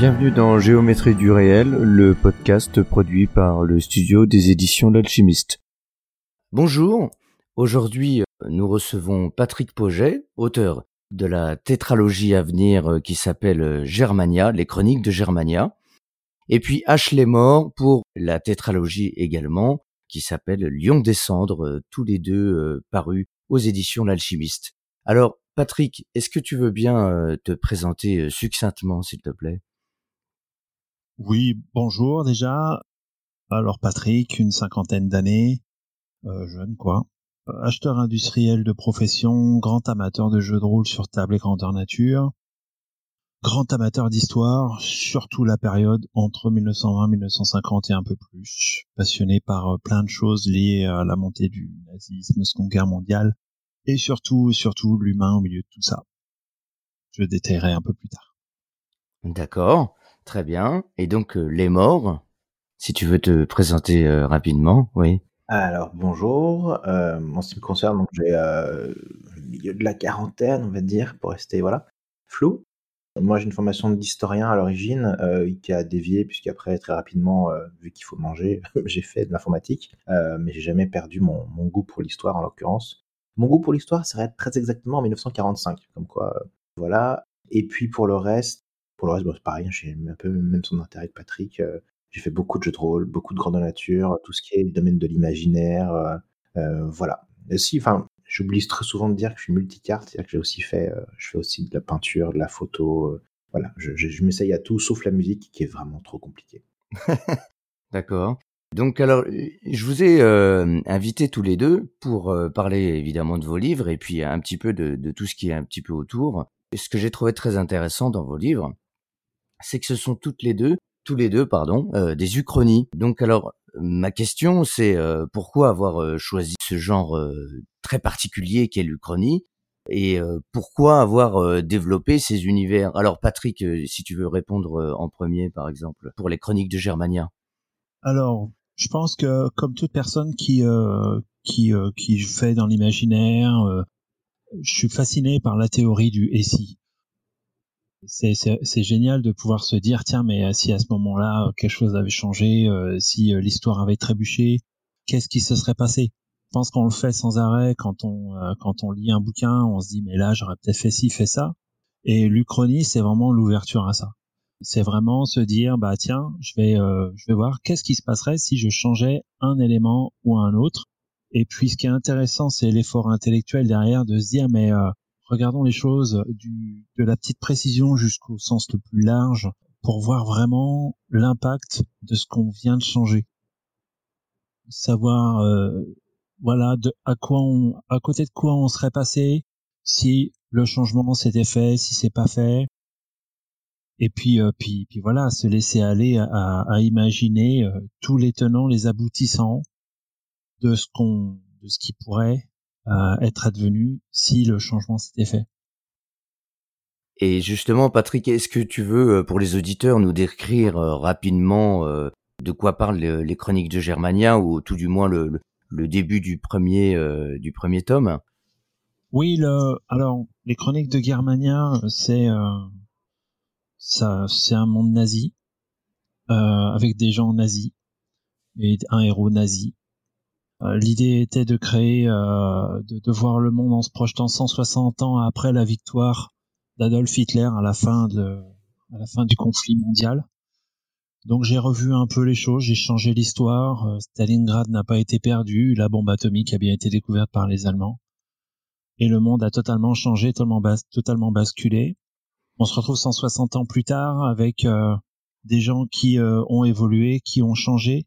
Bienvenue dans Géométrie du réel, le podcast produit par le studio des éditions L'Alchimiste. Bonjour, aujourd'hui nous recevons Patrick Poget, auteur de la tétralogie à venir qui s'appelle Germania, les chroniques de Germania, et puis Ashley Moore pour la tétralogie également qui s'appelle Lion des cendres, tous les deux parus aux éditions L'Alchimiste. Alors Patrick, est-ce que tu veux bien te présenter succinctement s'il te plaît? Oui, bonjour déjà. Alors Patrick, une cinquantaine d'années, euh, jeune quoi. Acheteur industriel de profession, grand amateur de jeux de rôle sur table et grandeur nature. Grand amateur d'histoire, surtout la période entre 1920 et 1950 et un peu plus. Passionné par euh, plein de choses liées à la montée du nazisme, Seconde Guerre mondiale, et surtout, surtout l'humain au milieu de tout ça. Je détaillerai un peu plus tard. D'accord. Très bien. Et donc euh, les morts, si tu veux te présenter euh, rapidement, oui. Alors bonjour. Euh, en ce qui me concerne, j'ai le milieu de la quarantaine, on va dire, pour rester voilà flou. Moi, j'ai une formation d'historien à l'origine qui a dévié puisqu'après très rapidement, vu qu'il faut manger, j'ai fait de l'informatique, mais j'ai jamais perdu mon, mon goût pour l'histoire en l'occurrence. Mon goût pour l'histoire serait très exactement en 1945, comme quoi, voilà. Et puis pour le reste, pour le reste, bon, c'est pareil, hein, j'ai un peu même son intérêt que Patrick. euh, j'ai fait beaucoup de jeux de rôle, beaucoup de grandeur nature, tout ce qui est le domaine de l'imaginaire, euh, euh, voilà. Si, enfin, j'oublie très souvent de dire que je suis multicarte, c'est-à-dire que j'ai aussi fait, je fais aussi de la peinture, de la photo, voilà. Je, m'essaye à tout, sauf la musique, qui est vraiment trop compliquée. D'accord. Donc alors, je vous ai euh, invités tous les deux pour parler évidemment de vos livres et puis un petit peu de, de tout ce qui est un petit peu autour. Ce que j'ai trouvé très intéressant dans vos livres, c'est que ce sont toutes les deux, tous les deux, pardon, euh, des uchronies. Donc alors, ma question, c'est euh, pourquoi avoir euh, choisi ce genre euh, très particulier qu'est l'uchronie et euh, pourquoi avoir euh, développé ces univers? Alors Patrick, si tu veux répondre en premier, par exemple, pour les chroniques de Germania. Alors, je pense que comme toute personne qui qui qui fait dans l'imaginaire, je suis fasciné par la théorie du et si. C'est génial de pouvoir se dire tiens mais euh, si à ce moment-là euh, quelque chose avait changé, euh, si l'histoire avait trébuché, qu'est-ce qui se serait passé? Je pense qu'on le fait sans arrêt quand on quand on lit un bouquin, on se dit mais là j'aurais peut-être fait ci, fait ça. Et l'Uchronie c'est vraiment l'ouverture à ça. C'est vraiment se dire bah tiens, je vais je vais voir qu'est-ce qui se passerait si je changeais un élément ou un autre. Et puis ce qui est intéressant, c'est l'effort intellectuel derrière de se dire mais regardons les choses de la petite précision jusqu'au sens le plus large pour voir vraiment l'impact de ce qu'on vient de changer. Savoir euh, voilà à quoi on à côté de quoi on serait passé si le changement s'était fait, si c'est pas fait, et puis, euh, puis, puis voilà, se laisser aller à, imaginer euh, tous les tenants, les aboutissants de ce qu'on, de ce qui pourrait être advenu si le changement s'était fait. Et justement, Patrick, est-ce que tu veux, euh, pour les auditeurs, nous décrire euh, rapidement euh, de quoi parlent le- les chroniques de Germania, ou tout du moins le, le- début du premier, du premier tome? Oui, le, alors les chroniques de Germania, c'est euh, ça, c'est un monde nazi euh, avec des gens nazis et un héros nazi. Euh, L'idée était de créer, euh, de, voir le monde en se projetant 160 ans après la victoire d'Adolf Hitler à la fin du conflit mondial. Donc j'ai revu un peu les choses, j'ai changé l'histoire. Euh, Stalingrad n'a pas été perdu, la bombe atomique a bien été découverte par les Allemands et le monde a totalement changé, totalement, bas- totalement basculé. On se retrouve 160 ans plus tard avec des gens qui ont évolué, qui ont changé,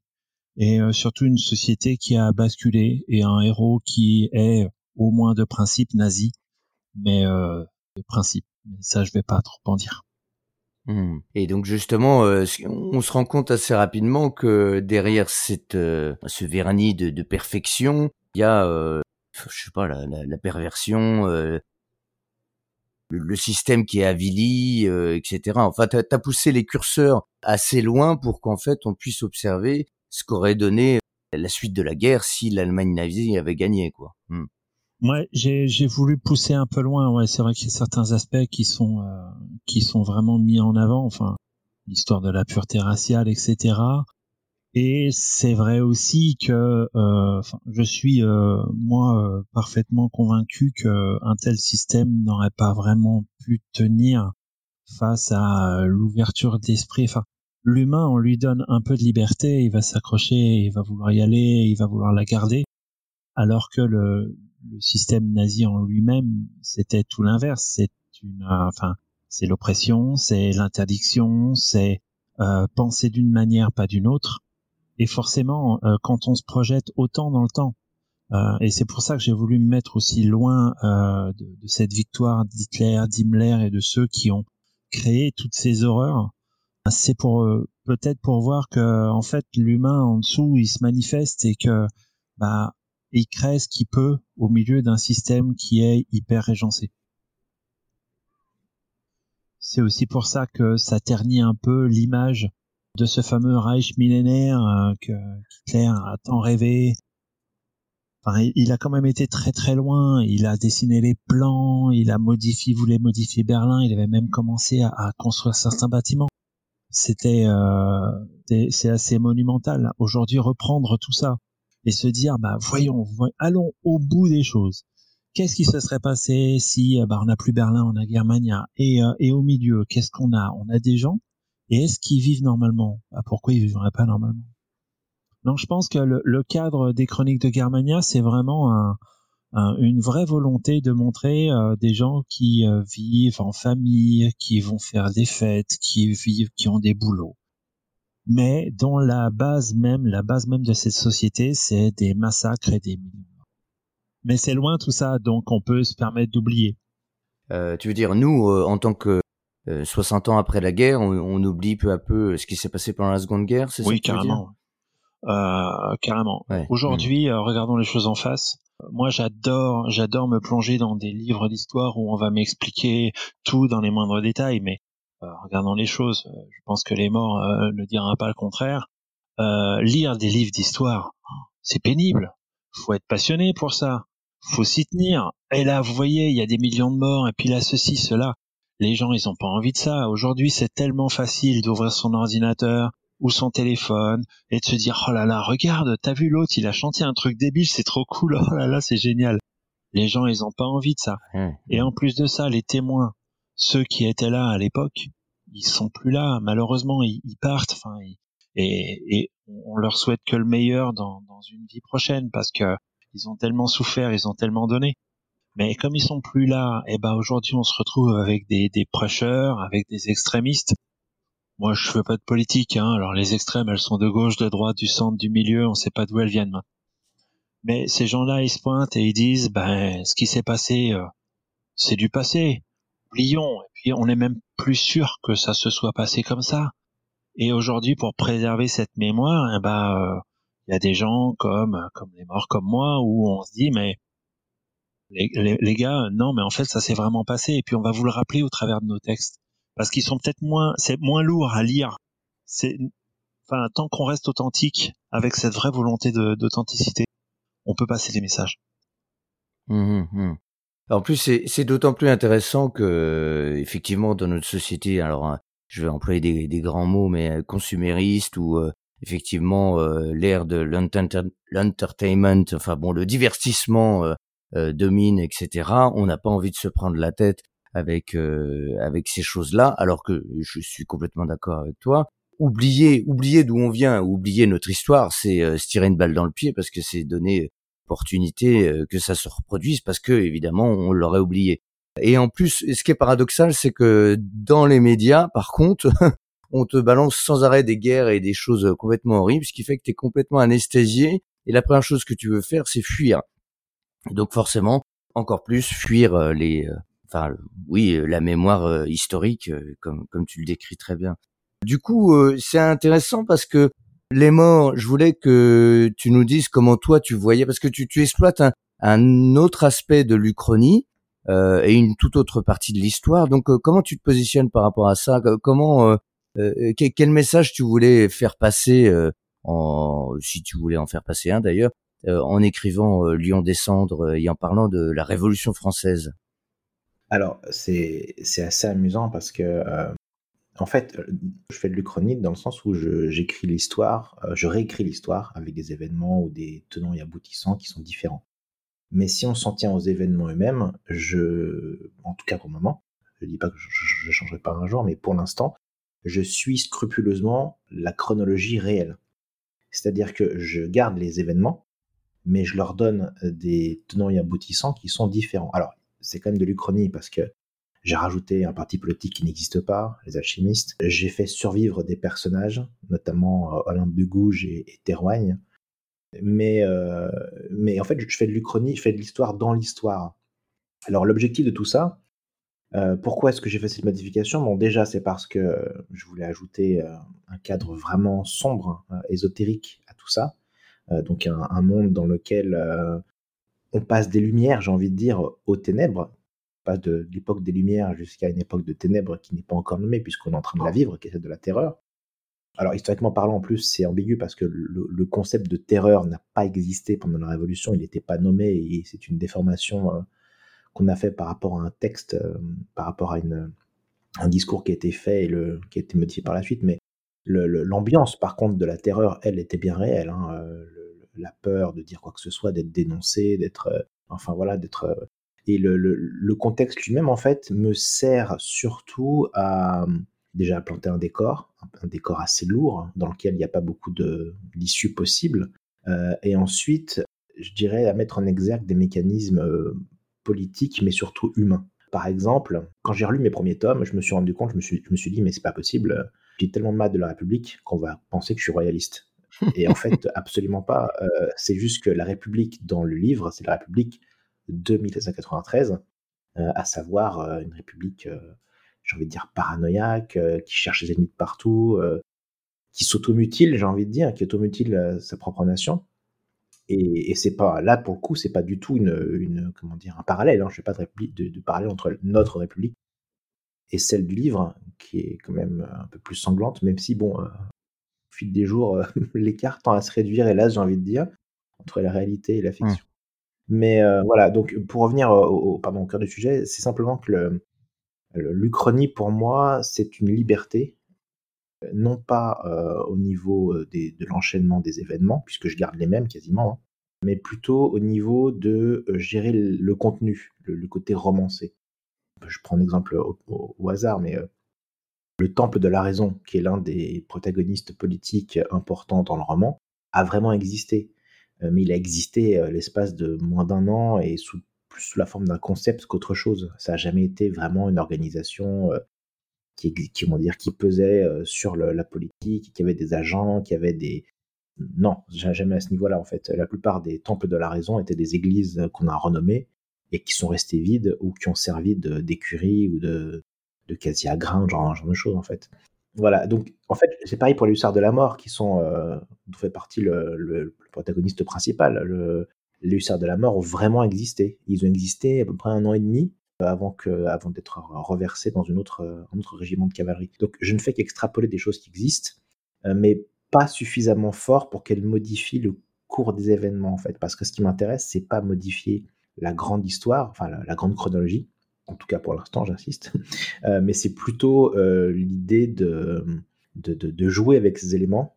et euh, surtout une société qui a basculé et un héros qui est au moins de principe nazi, mais euh, de principe. Ça, je vais pas trop en dire. Hmm. Et donc justement, euh, on se rend compte assez rapidement que derrière cette, ce vernis de, de perfection, il y a, euh, je sais pas, la, la, perversion, le, le, système qui est avili, etc. Enfin, tu as, poussé les curseurs assez loin pour qu'en fait on puisse observer ce qu'aurait donné la suite de la guerre si l'Allemagne nazie avait gagné, quoi. Hmm. Ouais, j'ai voulu pousser un peu loin. Ouais, c'est vrai qu'il y a certains aspects qui sont euh, qui sont vraiment mis en avant. Enfin, l'histoire de la pureté raciale, etc. Et c'est vrai aussi que euh, je suis euh, moi euh, parfaitement convaincu que un tel système n'aurait pas vraiment pu tenir face à l'ouverture d'esprit. Enfin, l'humain, on lui donne un peu de liberté, il va s'accrocher, il va vouloir y aller, il va vouloir la garder, alors que le le système nazi en lui-même, c'était tout l'inverse. C'est une, euh, enfin, c'est l'oppression, c'est l'interdiction, c'est euh, penser d'une manière, pas d'une autre. Et forcément, euh, quand on se projette autant dans le temps, et c'est pour ça que j'ai voulu me mettre aussi loin de, de, cette victoire d'Hitler, d'Himmler et de ceux qui ont créé toutes ces horreurs, c'est pour peut-être pour voir que en fait l'humain en dessous il se manifeste et que bah il crée ce qu'il peut au milieu d'un système qui est hyper régencé. C'est aussi pour ça que ça ternit un peu l'image de ce fameux Reich millénaire euh, que Hitler a tant rêvé. Enfin, il a quand même été très très loin. Il a dessiné les plans, il a modifié, voulait modifier Berlin. Il avait même commencé à construire certains bâtiments. C'était, euh, c'est assez monumental. Aujourd'hui, reprendre tout ça, et se dire bah voyons, allons au bout des choses. Qu'est-ce qui se serait passé si euh, bah, on n'a plus Berlin, on a Germania et, euh, et au milieu, qu'est-ce qu'on a? On a des gens et est-ce qu'ils vivent normalement? Bah, Pourquoi ils vivraient pas normalement? Donc je pense que le, le, cadre des chroniques de Germania, c'est vraiment un, une vraie volonté de montrer euh, des gens qui euh, vivent en famille, qui vont faire des fêtes, qui vivent, qui ont des boulots mais dont la base même, la base même de cette société, c'est des massacres et des millions. Mais c'est loin tout ça, donc on peut se permettre d'oublier. Euh, tu veux dire, nous, euh, en tant que euh, 60 ans après la guerre, on, on, oublie peu à peu ce qui s'est passé pendant la Seconde Guerre, c'est oui, ça carrément. Euh, carrément. Ouais. Aujourd'hui, euh, regardons les choses en face. Moi, j'adore, j'adore me plonger dans des livres d'histoire où on va m'expliquer tout dans les moindres détails, mais euh, regardons les choses. Euh, je pense que les morts euh, ne diront pas le contraire. lire des livres d'histoire, c'est pénible. Faut être passionné pour ça. Faut s'y tenir. Et là, vous voyez, il y a des millions de morts, et puis là, ceci, cela. Les gens, ils ont pas envie de ça. Aujourd'hui, c'est tellement facile d'ouvrir son ordinateur ou son téléphone et de se dire, oh là là, regarde, t'as vu l'autre, il a chanté un truc débile, c'est trop cool, oh là là, c'est génial. Les gens, ils ont pas envie de ça. Et en plus de ça, les témoins, ceux qui étaient là à l'époque, ils sont plus là. Malheureusement, ils, ils partent. Enfin, et, et, on leur souhaite que le meilleur dans, dans une vie prochaine parce que ils ont tellement souffert, ils ont tellement donné. Mais comme ils sont plus là, et eh ben aujourd'hui on se retrouve avec des, des prêcheurs, avec des extrémistes. Moi, je fais pas de politique. Hein. Alors les extrêmes, elles sont de gauche, de droite, du centre, du milieu. On sait pas d'où elles viennent. Mais ces gens-là, ils se pointent et ils disent, ben, ce qui s'est passé, euh, c'est du passé oublions. Et puis on est même plus sûr que ça se soit passé comme ça. Et aujourd'hui, pour préserver cette mémoire, eh ben, euh, il y a des gens comme comme les morts comme moi où on se dit mais les, les, les gars, non, mais en fait ça s'est vraiment passé. Et puis on va vous le rappeler au travers de nos textes parce qu'ils sont peut-être moins, c'est moins lourd à lire. C'est, enfin, tant qu'on reste authentique avec cette vraie volonté d'authenticité, on peut passer les messages. Mmh, mmh. En plus, c'est d'autant plus intéressant que, effectivement, dans notre société, alors hein, je vais employer des, des grands mots, mais euh, consumériste ou euh, effectivement euh, l'ère de l'entertainment, enfin bon, le divertissement domine, etc. On n'a pas envie de se prendre la tête avec avec ces choses-là, alors que je suis complètement d'accord avec toi. Oublier, oublier d'où on vient, oublier notre histoire, c'est se tirer une balle dans le pied parce que c'est donner opportunité euh, que ça se reproduise parce que évidemment on l'aurait oublié. Et en plus, ce qui est paradoxal, c'est que dans les médias, par contre, on te balance sans arrêt des guerres et des choses complètement horribles, ce qui fait que tu es complètement anesthésié et la première chose que tu veux faire, c'est fuir. Donc forcément, encore plus fuir euh, les, euh, enfin oui, la mémoire historique, comme comme tu le décris très bien. Du coup, c'est intéressant parce que les morts, je voulais que tu nous dises comment toi tu voyais, parce que tu, tu exploites un, un autre aspect de l'Uchronie euh, et une toute autre partie de l'histoire. Donc, comment tu te positionnes par rapport à ça? Comment, quel, message tu voulais faire passer, en, si tu voulais en faire passer un d'ailleurs, en écrivant Lion des cendres et en parlant de la Révolution française? Alors, c'est assez amusant parce que en fait, euh, je fais de l'Uchronie dans le sens où j'écris l'histoire, euh, je réécris l'histoire avec des événements ou des tenants et aboutissants qui sont différents. Mais si on s'en tient aux événements eux-mêmes, je, en tout cas pour le moment, je dis pas que je ne changerai pas un jour, mais pour l'instant, je suis scrupuleusement la chronologie réelle. C'est-à-dire que je garde les événements, mais je leur donne des tenants et aboutissants qui sont différents. Alors, c'est quand même de l'Uchronie parce que j'ai rajouté un parti politique qui n'existe pas, les alchimistes. J'ai fait survivre des personnages, notamment euh, Olympe de Gouges et, et Mais, euh, mais en fait, je fais de l'Uchronie, je fais de l'histoire dans l'histoire. Alors l'objectif de tout ça, euh, pourquoi est-ce que j'ai fait cette modification? Bon, déjà, c'est parce que je voulais ajouter un cadre vraiment sombre, ésotérique à tout ça. donc un, monde dans lequel on passe des lumières, j'ai envie de dire, aux ténèbres, pas de, l'époque des Lumières jusqu'à une époque de ténèbres qui n'est pas encore nommée, puisqu'on est en train de la vivre, qui est celle de la terreur. Alors, historiquement parlant, en plus, c'est ambigu parce que le, concept de terreur n'a pas existé pendant la Révolution, il n'était pas nommé, et c'est une déformation euh, qu'on a fait par rapport à un texte, euh, par rapport à une, un discours qui a été fait et le, qui a été modifié par la suite. Mais l'ambiance, par contre, de la terreur, elle, était bien réelle. Hein, euh, la peur de dire quoi que ce soit, d'être dénoncé, d'être, enfin voilà, d'être et le, contexte lui-même, en fait, me sert surtout à déjà à planter un décor, un, décor assez lourd, hein, dans lequel il n'y a pas beaucoup d'issues possibles. Euh, et ensuite, je dirais à mettre en exergue des mécanismes euh, politiques, mais surtout humains. Par exemple, quand j'ai relu mes premiers tomes, je me suis rendu compte, je me suis, je me suis dit, mais c'est pas possible, j'ai tellement mal de la République qu'on va penser que je suis royaliste. Et en fait, absolument pas. Euh, c'est juste que la République dans le livre, c'est la République de 1793, euh, à savoir euh, une république, euh, j'ai envie de dire, paranoïaque, qui cherche ses ennemis de partout, qui s'automutile, j'ai envie de dire, qui automutile sa propre nation. Et, c'est pas là pour le coup, c'est pas du tout une, comment dire un parallèle. Hein. Je fais pas de, parallèle entre notre République et celle du livre, qui est quand même un peu plus sanglante, même si bon, fil des jours, l'écart tend à se réduire, hélas, j'ai envie de dire, entre la réalité et la mmh. fiction. Mais euh, voilà, donc pour revenir au, pardon, au cœur du sujet, c'est simplement que l'Uchronie, pour moi, c'est une liberté, non pas euh, au niveau euh, de l'enchaînement des événements, puisque je garde les mêmes quasiment, hein, mais plutôt au niveau de gérer le, contenu, le, côté romancé. Je prends un exemple au hasard, mais le Temple de la Raison, qui est l'un des protagonistes politiques importants dans le roman, a vraiment existé. Euh, mais il a existé euh, l'espace de moins d'un an et plus sous la forme d'un concept qu'autre chose. Ça n'a jamais été vraiment une organisation euh, qui, qui, dire, qui pesait sur la politique, qui avait des agents, qui avait des... Non, jamais à ce niveau-là en fait. La plupart des temples de la raison étaient des églises qu'on a renommées et qui sont restées vides ou qui ont servi d'écurie ou de, de à grain, genre, genre de choses en fait. Voilà, donc en fait, c'est pareil pour les hussards de la mort qui sont, euh, dont fait partie le, protagoniste principal. Le, les hussards de la mort ont vraiment existé. Ils ont existé à peu près un an et demi avant, que, avant d'être reversés dans une autre, un autre régiment de cavalerie. Donc je ne fais qu'extrapoler des choses qui existent, euh, mais pas suffisamment fort pour qu'elles modifient le cours des événements en fait. Parce que ce qui m'intéresse, c'est pas modifier la grande histoire, enfin la grande chronologie, en tout cas pour l'instant, j'insiste, euh, mais c'est plutôt euh, l'idée de, de, jouer avec ces éléments.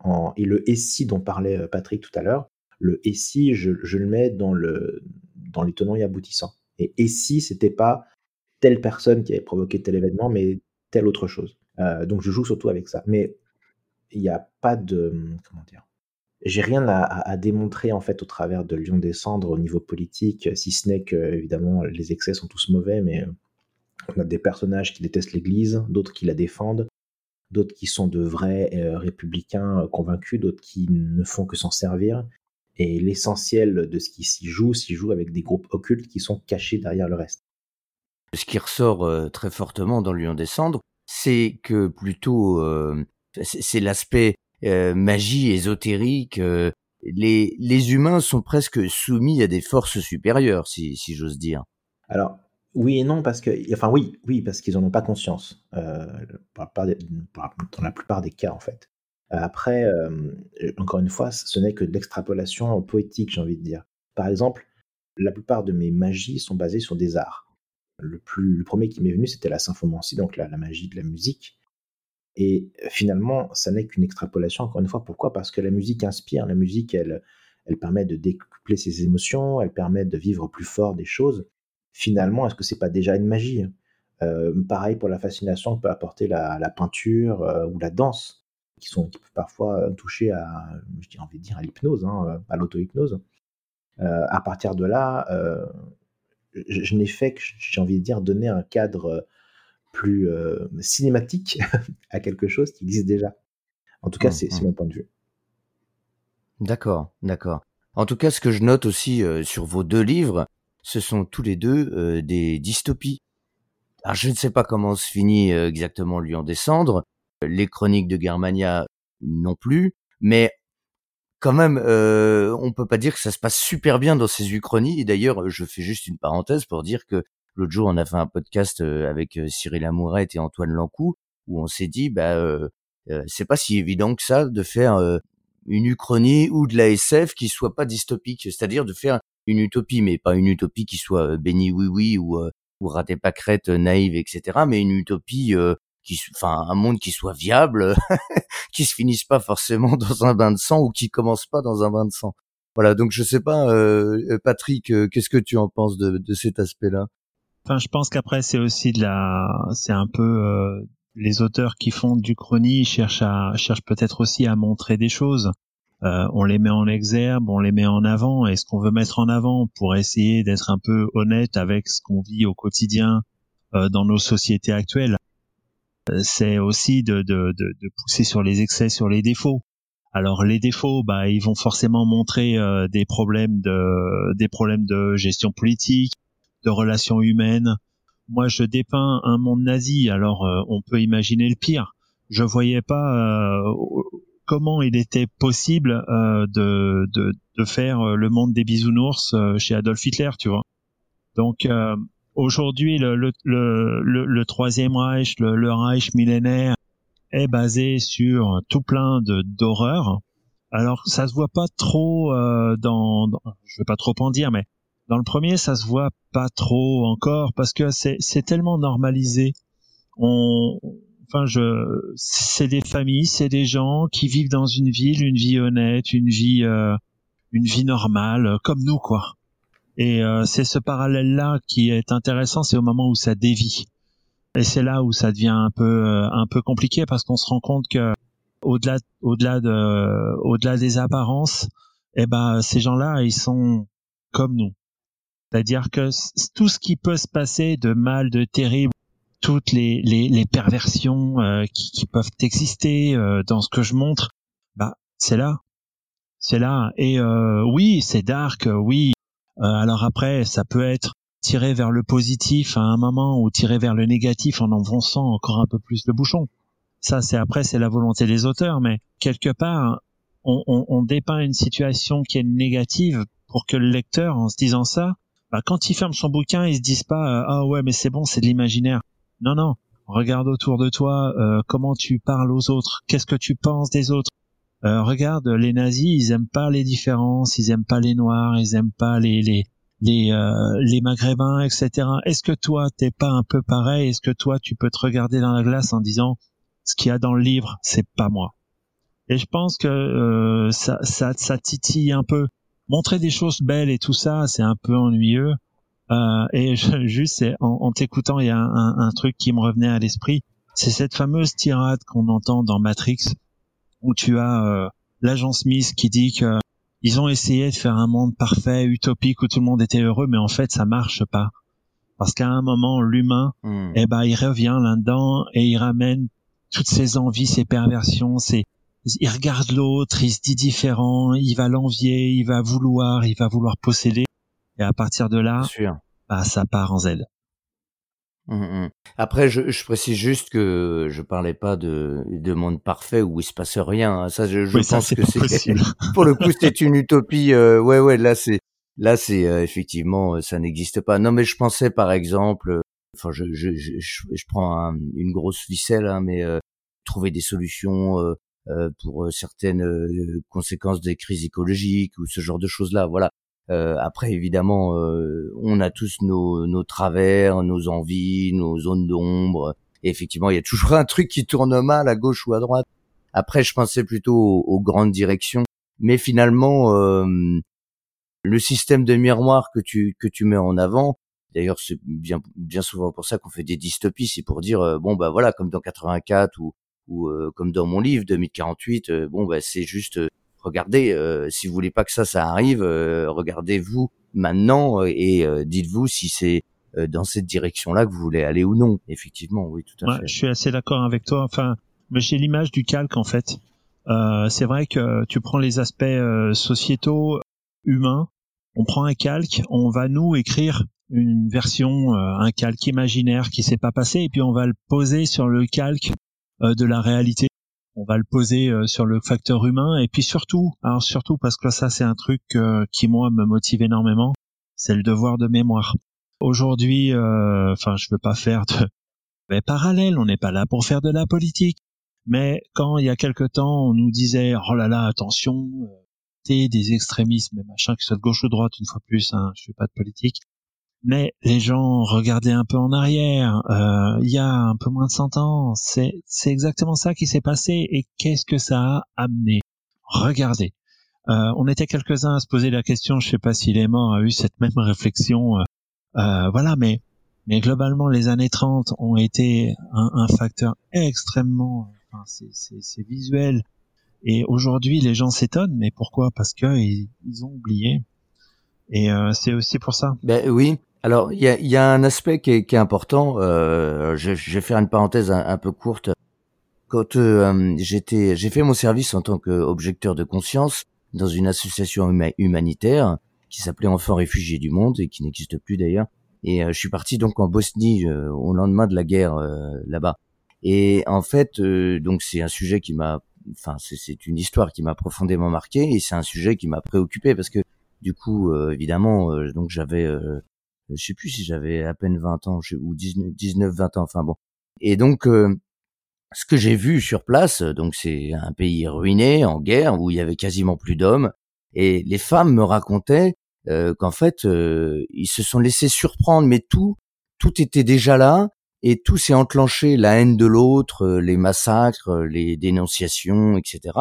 En, et le SI dont parlait euh, Patrick tout à l'heure, le SI, je, je, le mets dans, le, dans les tenants et aboutissants. Et SI, c'était pas telle personne qui avait provoqué tel événement, mais telle autre chose. donc je joue surtout avec ça. Mais il n'y a pas de. Comment dire j'ai rien à, démontrer en fait au travers de Lyon descendre au niveau politique, si ce n'est que évidemment les excès sont tous mauvais, mais euh, on a des personnages qui détestent l'Église, d'autres qui la défendent, d'autres qui sont de vrais euh, républicains euh, convaincus, d'autres qui ne font que s'en servir. Et l'essentiel de ce qui s'y joue s'y joue avec des groupes occultes qui sont cachés derrière le reste. ce qui ressort euh, très fortement dans Lion des Cendres, c'est que plutôt euh, c'est l'aspect euh, magie ésotérique. les, les humains sont presque soumis à des forces supérieures, si, j'ose dire. Alors, oui et non, parce que, enfin oui, oui, parce qu'ils en ont pas conscience, euh, dans la plupart des cas en fait. Après, encore une fois, ce n'est que de l'extrapolation poétique, j'ai envie de dire. Par exemple, la plupart de mes magies sont basées sur des arts. Le, plus, le premier qui m'est venu, c'était la symphomancie, donc la, magie de la musique. Et finalement, ça n'est qu'une extrapolation, encore une fois. Pourquoi? Parce que la musique inspire, la musique, elle, elle permet de découpler ses émotions, elle permet de vivre plus fort des choses. Finalement, est-ce que c'est pas déjà une magie? Euh, Pareil pour la fascination que peut apporter la, peinture euh, ou la danse, qui, sont, qui peuvent parfois toucher à, j'ai envie de dire, à l'hypnose, hein, à l'auto-hypnose. Euh, à partir de là, je, n'ai fait que, j'ai envie de dire, donner un cadre euh, plus euh, cinématique à quelque chose qui existe déjà. En tout cas, mmh, c'est mmh. mon point de vue. D'accord, d'accord. En tout cas, ce que je note aussi euh, sur vos deux livres, ce sont tous les deux des dystopies. Alors, je ne sais pas comment se finit exactement Lui en descendre, les chroniques de Germania non plus, mais quand même, euh, on peut pas dire que ça se passe super bien dans ces uchronies. Et d'ailleurs, je fais juste une parenthèse pour dire que l'autre jour, on a fait un podcast euh, avec euh, Cyril Amourette et Antoine Lancou, où on s'est dit, bah, euh, c'est pas si évident que ça de faire une uchronie ou de la SF qui soit pas dystopique, c'est-à-dire de faire une utopie, mais pas une utopie qui soit béni oui oui ou ou raté pâquerette naïve, etc., mais une utopie enfin un monde qui soit viable, qui se finisse pas forcément dans un bain de sang ou qui commence pas dans un bain de sang. Voilà, donc je sais pas, euh, euh Patrick, euh, qu'est-ce que tu en penses de, de cet aspect-là? Enfin, je pense qu'après c'est aussi de la, c'est un peu euh, les auteurs qui font du chrony cherchent à cherchent peut-être aussi à montrer des choses. on les met en exergue, on les met en avant. Et ce qu'on veut mettre en avant pour essayer d'être un peu honnête avec ce qu'on vit au quotidien dans nos sociétés actuelles c'est aussi de, de, de, de, pousser sur les excès, sur les défauts. Alors les défauts, bah, ils vont forcément montrer euh, des problèmes de des problèmes de gestion politique, de relations humaines. Moi, je dépeins un monde nazi. Alors, euh, on peut imaginer le pire. Je voyais pas euh, comment il était possible de, de, de faire le monde des bisounours chez Adolf Hitler, tu vois. Donc Aujourd'hui, le, le, le, le, troisième Reich, le, Reich millénaire, est basé sur tout plein de d'horreurs. Alors, ça se voit pas trop euh, dans, je vais pas trop en dire, mais dans le premier, ça se voit pas trop encore parce que c'est tellement normalisé. On, enfin, je, c'est des familles, c'est des gens qui vivent dans une ville, une vie honnête, une vie, euh, une vie normale, comme nous, quoi. Et euh, c'est ce parallèle-là qui est intéressant, c'est au moment où ça dévie. Et c'est là où ça devient un peu euh, un peu compliqué parce qu'on se rend compte que au-delà au-delà de au-delà des apparences, eh ben ces gens-là, ils sont comme nous. C'est-à-dire que tout ce qui peut se passer de mal, de terrible, toutes les, les, les perversions euh, qui, qui, peuvent exister dans ce que je montre, bah c'est là, c'est là. Et oui, c'est dark, oui, euh, alors après, ça peut être tiré vers le positif à un moment ou tiré vers le négatif en enfonçant encore un peu plus le bouchon. Ça, c'est après, c'est la volonté des auteurs, mais quelque part, on, on, on, dépeint une situation qui est négative pour que le lecteur, en se disant ça, quand il ferme son bouquin, il se dise pas ah ouais mais c'est bon, c'est de l'imaginaire. Non non, regarde autour de toi, euh, comment tu parles aux autres, qu'est-ce que tu penses des autres, euh, regarde, les nazis, ils aiment pas les différences, ils aiment pas les noirs, ils aiment pas les les les, euh, les maghrébins, etc. Est-ce que toi, t'es pas un peu pareil? Est-ce que toi, tu peux te regarder dans la glace en disant ce qu'il y a dans le livre, c'est pas moi? Et je pense que euh, ça, ça, ça titille un peu. Montrer des choses belles et tout ça, c'est un peu ennuyeux. Euh, et je, juste, en, en t'écoutant, il y a un, un, truc qui me revenait à l'esprit. C'est cette fameuse tirade qu'on entend dans Matrix où tu as euh, l'agent Smith qui dit que ils ont essayé de faire un monde parfait, utopique où tout le monde était heureux, mais en fait ça marche pas. Parce qu'à un moment, l'humain, hmm. eh ben, il revient là-dedans et il ramène toutes ses envies, ses perversions, ses, il regarde l'autre, il se dit différent, il va l'envier, il va vouloir, il va vouloir posséder. Et à partir de là, bah, ça part en Z. Mmh, mmh. Après, je, je, précise juste que je parlais pas de, de monde parfait où il se passe rien. Hein. Ça, je, je pense que c'est pour le coup c'est une utopie. Euh, ouais, ouais, là c'est là c'est euh, effectivement ça n'existe pas. Non, mais je pensais par exemple, enfin, je je, je, je prends une grosse ficelle, hein, mais trouver des solutions pour certaines conséquences des crises écologiques ou ce genre de choses là. Voilà. Euh, après, évidemment, euh, on a tous nos, nos travers, nos envies, nos zones d'ombre. Et effectivement, il y a toujours un truc qui tourne mal à gauche ou à droite. Après, je pensais plutôt aux, grandes directions. Mais finalement, euh, le système de miroir que tu que tu mets en avant, d'ailleurs, c'est bien bien souvent pour ça qu'on fait des dystopies, c'est pour dire bon bah voilà, comme dans 84 ou ou comme dans mon livre 2048, bon bah c'est juste regardez, euh, si vous voulez pas que ça, ça arrive, euh, regardez-vous maintenant euh, et dites-vous si c'est dans cette direction-là que vous voulez aller ou non. Effectivement, oui, tout à fait. Je suis assez d'accord avec toi. Enfin, mais j'ai l'image du calque en fait. c'est vrai que tu prends les aspects sociétaux, humains, on prend un calque, on va nous écrire une version, un calque imaginaire qui s'est pas passé, et puis on va le poser sur le calque de la réalité on va le poser euh, sur le facteur humain et puis surtout, alors surtout parce que ça c'est un truc euh, qui moi me motive énormément, c'est le devoir de mémoire. Aujourd'hui, euh, enfin je veux pas faire de mais parallèle, on n'est pas là pour faire de la politique. Mais quand il y a quelque temps on nous disait oh là là attention, des extrémistes, mais machin, que ce soit de gauche ou de droite, une fois plus, hein, je fais pas de politique mais les gens regardaient un peu en arrière, euh, il y a un peu moins de 100 ans, c'est exactement ça qui s'est passé et qu'est-ce que ça a amené? Regardez, euh, on était quelques-uns à se poser la question, je sais pas si les morts a eu cette même réflexion, euh, voilà, mais mais globalement les années 30 ont été un, facteur extrêmement, enfin, c'est visuel et aujourd'hui les gens s'étonnent, mais pourquoi? Parce que ils, ont oublié. Et c'est aussi pour ça. Ben oui, alors, il y a, y a, un aspect qui est, qui est important. Euh, je, je, vais faire une parenthèse un, peu courte. Quand euh, j'étais, j'ai fait mon service en tant qu'objecteur de conscience dans une association humanitaire qui s'appelait Enfants réfugiés du monde et qui n'existe plus d'ailleurs. Et euh, je suis parti donc en Bosnie euh, au lendemain de la guerre euh, là-bas. Et en fait, donc c'est un sujet qui m'a, enfin c'est une histoire qui m'a profondément marqué et c'est un sujet qui m'a préoccupé parce que du coup, évidemment, donc j'avais je sais plus si j'avais à peine 20 ans ou 19 20 ans enfin bon. Et donc euh, ce que j'ai vu sur place donc c'est un pays ruiné en guerre où il y avait quasiment plus d'hommes et les femmes me racontaient euh, qu'en fait euh, ils se sont laissés surprendre mais tout tout était déjà là et tout s'est enclenché la haine de l'autre les massacres les dénonciations etc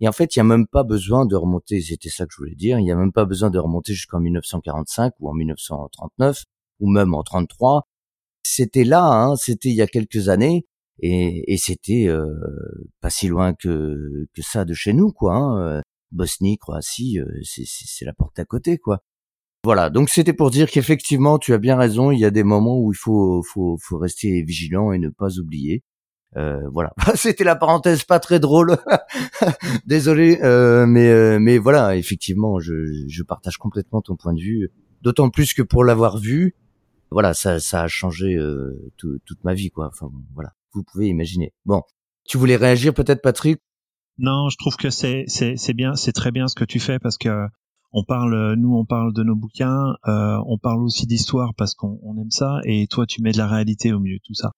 et en fait, il n'y a même pas besoin de remonter, c'était ça que je voulais dire, il n'y a même pas besoin de remonter jusqu'en 1945 ou en 1939 ou même en 33. C'était là, hein, c'était il y a quelques années et, et c'était euh, pas si loin que, que ça de chez nous, quoi. Hein. Euh, Bosnie, Croatie, euh, c'est la porte à côté, quoi. Voilà, donc c'était pour dire qu'effectivement, tu as bien raison, il y a des moments où il faut, faut, faut rester vigilant et ne pas oublier. Euh, voilà, c'était la parenthèse pas très drôle. Désolé, euh, mais euh, mais voilà, effectivement, je, je partage complètement ton point de vue. D'autant plus que pour l'avoir vu, voilà, ça ça a changé toute ma vie, quoi. Enfin voilà, vous pouvez imaginer. Bon, tu voulais réagir peut-être, Patrick? Non, je trouve que c'est c'est bien, c'est très bien ce que tu fais parce que on parle, nous, on parle de nos bouquins, on parle aussi d'histoire parce qu'on aime ça, et toi, tu mets de la réalité au milieu de tout ça.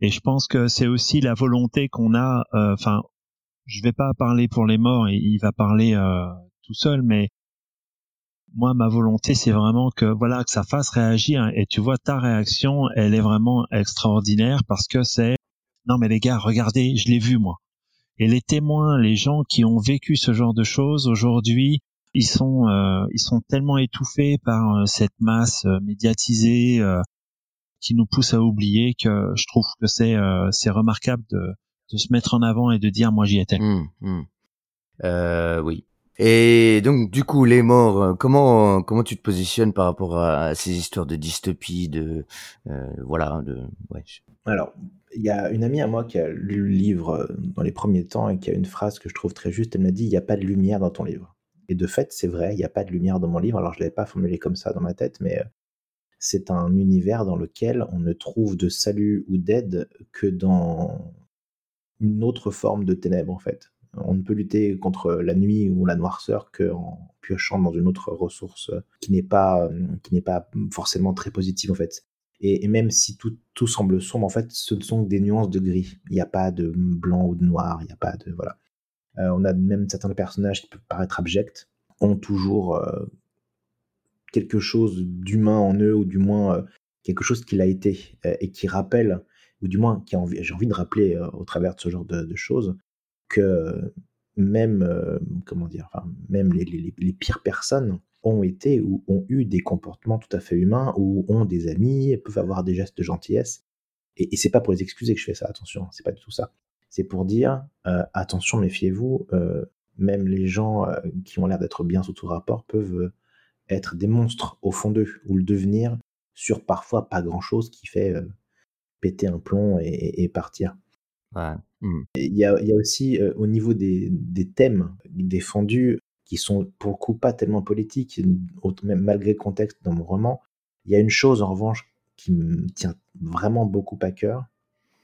Et je pense que c'est aussi la volonté qu'on a. Euh, enfin, je vais pas parler pour les morts, et il va parler euh, tout seul, mais moi, ma volonté, c'est vraiment que voilà que ça fasse réagir. Et tu vois, ta réaction, elle est vraiment extraordinaire parce que c'est non mais les gars, regardez, je l'ai vu moi. Et les témoins, les gens qui ont vécu ce genre de choses aujourd'hui, ils sont euh, ils sont tellement étouffés par cette masse médiatisée qui nous pousse à oublier que je trouve que c'est euh, c'est remarquable de, de se mettre en avant et de dire moi j'y étais. Mmh, mmh. Euh, oui. Et donc du coup les morts, euh, comment comment tu te positionnes par rapport à, ces histoires de dystopie, de euh, voilà, de ouais. Alors il y a une amie à moi qui a lu le livre dans les premiers temps et qui a une phrase que je trouve très juste. Elle m'a dit il n'y a pas de lumière dans ton livre. Et de fait c'est vrai, il n'y a pas de lumière dans mon livre. Alors je l'avais pas formulé comme ça dans ma tête, mais c'est un univers dans lequel on ne trouve de salut ou d'aide que dans une autre forme de ténèbres en fait. On ne peut lutter contre la nuit ou la noirceur qu'en piochant dans une autre ressource qui n'est pas qui n'est pas forcément très positive en fait. Et, même si tout, tout, semble sombre, en fait, ce ne sont que des nuances de gris. Il n'y a pas de blanc ou de noir. Il n'y a pas de voilà. Euh, on a même certains personnages qui peuvent paraître abjects ont toujours euh, quelque chose d'humain en eux ou du moins euh, quelque chose qu'il a été et qui rappelle ou du moins qui j'ai envie de rappeler au travers de ce genre de, choses que même comment dire, même les, les, les pires personnes ont été ou ont eu des comportements tout à fait humains, ou ont des amis, peuvent avoir des gestes de gentillesse. Et, et c'est pas pour les excuser que je fais ça, attention, c'est pas du tout ça. C'est pour dire, euh, attention, méfiez-vous, euh, même les gens euh, qui ont l'air d'être bien sous tout rapport peuvent être des monstres au fond d'eux, ou le devenir sur parfois pas grand-chose qui fait péter un plomb et, partir. Mmh. Il y, a, y, a, aussi au niveau des, des, thèmes défendus, qui sont pour le coup pas tellement politiques, même malgré le contexte dans mon roman. Il y a une chose en revanche qui me tient vraiment beaucoup à cœur,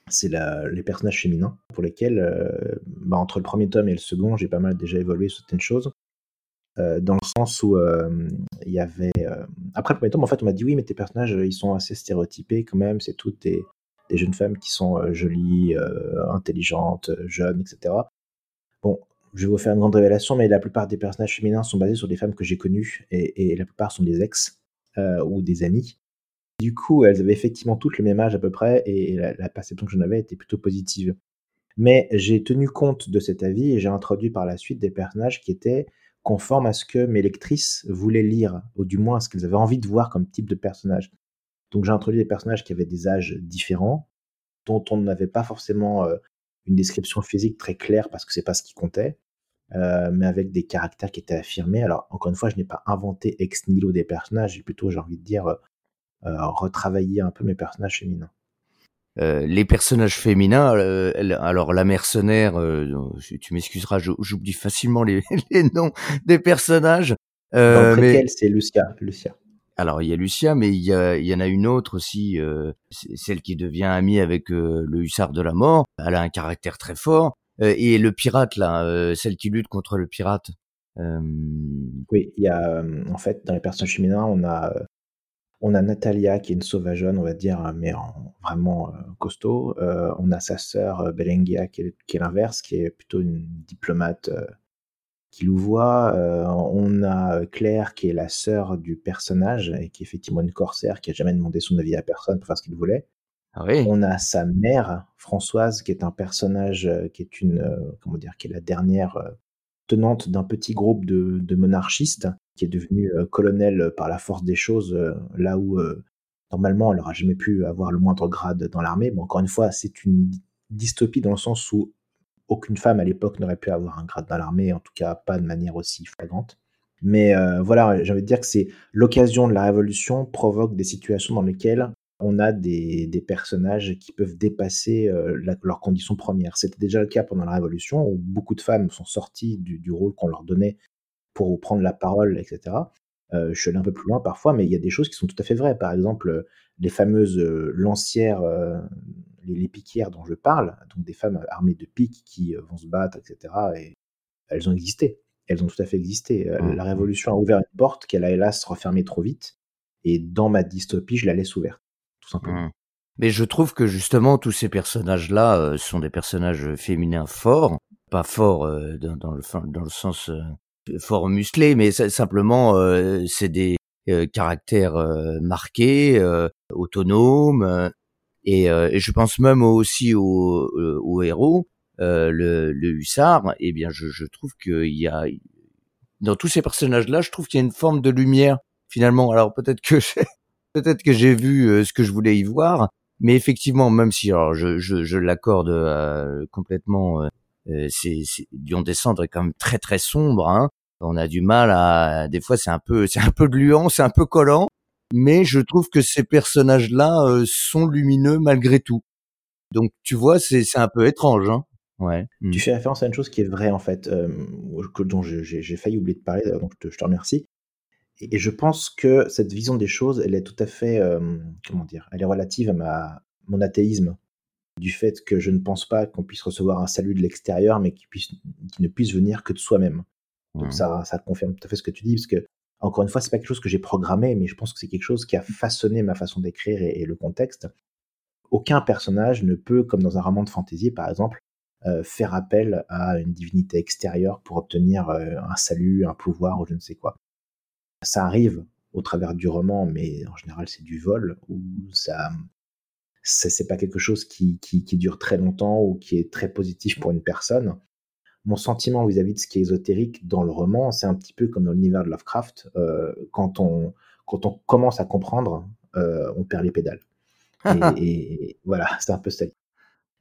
c'est les personnages féminins, pour lesquels, euh, bah, entre le premier tome et le second, j'ai pas mal déjà évolué sur certaines choses. Euh, dans le sens où euh, il y avait. Après le premier tome, en fait, on m'a dit oui, mais tes personnages, ils sont assez stéréotypés quand même, c'est toutes des, jeunes femmes qui sont jolies, intelligentes, jeunes, etc. Bon, je vais vous faire une grande révélation, mais la plupart des personnages féminins sont basés sur des femmes que j'ai connues, et, la plupart sont des ex euh, ou des amis. Du coup, elles avaient effectivement toutes le même âge à peu près, et la, perception que j'en avais était plutôt positive. Mais j'ai tenu compte de cet avis et j'ai introduit par la suite des personnages qui étaient conformes à ce que mes lectrices voulaient lire, ou du moins à ce qu'elles avaient envie de voir comme type de personnage. Donc j'ai introduit des personnages qui avaient des âges différents, dont on n'avait pas forcément euh, une description physique très claire parce que c'est pas ce qui comptait, euh, mais avec des caractères qui étaient affirmés. Alors, encore une fois, je n'ai pas inventé ex nihilo des personnages, j'ai plutôt, j'ai envie de dire, euh, euh retravaillé un peu mes personnages féminins. Euh, les personnages féminins, alors la mercenaire, tu m'excuseras, j'oublie facilement les, les, noms des personnages. Dans mais... c'est Lucia. Lucia. Alors il y a Lucia, mais il y, a, il y en a une autre aussi, celle qui devient amie avec le hussard de la mort. Elle a un caractère très fort. Euh, et le pirate là, euh, celle qui lutte contre le pirate. Euh, oui, il y a en fait dans les personnages féminins, on a on a Natalia qui est une sauvageonne, on va dire, mais vraiment costaud. on a sa sœur Belengia qui est, l'inverse, qui est plutôt une diplomate qui louvoie. on a Claire qui est la sœur du personnage et qui est effectivement une corsaire qui a jamais demandé son avis à personne pour faire ce qu'il voulait. Ah on a sa mère, Françoise, qui est un personnage euh, qui est une, euh, comment dire, qui est la dernière euh, tenante d'un petit groupe de, monarchistes, qui est devenue colonel par la force des choses, là où normalement elle n'aura jamais pu avoir le moindre grade dans l'armée. Encore une fois, c'est une dystopie dans le sens où aucune femme à l'époque n'aurait pu avoir un grade dans l'armée, en tout cas pas de manière aussi flagrante. Mais voilà, j'ai envie de dire que c'est l'occasion de la révolution provoque des situations dans lesquelles on a des, personnages qui peuvent dépasser euh, leurs conditions premières. C'était déjà le cas pendant la Révolution, où beaucoup de femmes sont sorties du, rôle qu'on leur donnait pour prendre la parole, etc. Euh, je suis allé un peu plus loin parfois, mais il y a des choses qui sont tout à fait vraies. Par exemple, les fameuses euh, lancières, les, piquières dont je parle, donc des femmes armées de piques qui vont se battre, etc. Et elles ont existé. Elles ont tout à fait existé. Mmh. La Révolution a ouvert une porte qu'elle a hélas refermée trop vite. Et dans ma dystopie, je la laisse ouverte. Mmh. Mais je trouve que justement tous ces personnages-là euh, sont des personnages féminins forts, pas forts euh, dans, le, dans le sens euh, fort musclé, mais simplement c'est des caractères marqués, autonomes, et, et, je pense même aussi au, au héros, le, le, hussard. Eh bien, je, je trouve qu'il y a dans tous ces personnages-là, je trouve qu'il y a une forme de lumière finalement. Alors peut-être que Peut-être que j'ai vu euh, ce que je voulais y voir, mais effectivement, même si alors je, je, je l'accorde euh, complètement, euh, euh c'est Lion descendre est quand même très très sombre. Hein. On a du mal à, des fois c'est un peu c'est un peu gluant, c'est un peu collant, mais je trouve que ces personnages-là sont lumineux malgré tout. Donc tu vois, c'est c'est un peu étrange. Hein. Ouais. Tu mmh. fais référence à une chose qui est vraie en fait, euh, dont j'ai failli oublier de parler, donc je te, je te remercie et, je pense que cette vision des choses, elle est tout à fait, euh, comment dire, elle est relative à ma, mon athéisme, du fait que je ne pense pas qu'on puisse recevoir un salut de l'extérieur, mais qui, puisse, qui ne puisse venir que de soi-même. Donc mmh. ça, ça confirme tout à fait ce que tu dis, parce que encore une fois, c'est pas quelque chose que j'ai programmé, mais je pense que c'est quelque chose qui a façonné ma façon d'écrire et, le contexte. Aucun personnage ne peut, comme dans un roman de fantasy par exemple, euh, faire appel à une divinité extérieure pour obtenir euh, un salut, un pouvoir ou je ne sais quoi. Ça arrive au travers du roman, mais en général c'est du vol, ou ça, c'est pas quelque chose qui, qui, qui, dure très longtemps ou qui est très positif pour une personne mon sentiment vis-à-vis de ce qui est ésotérique dans le roman, c'est un petit peu comme dans l'univers de Lovecraft. Euh, quand, on, quand on commence à comprendre, euh, on perd les pédales. et, voilà, c'est un peu ça.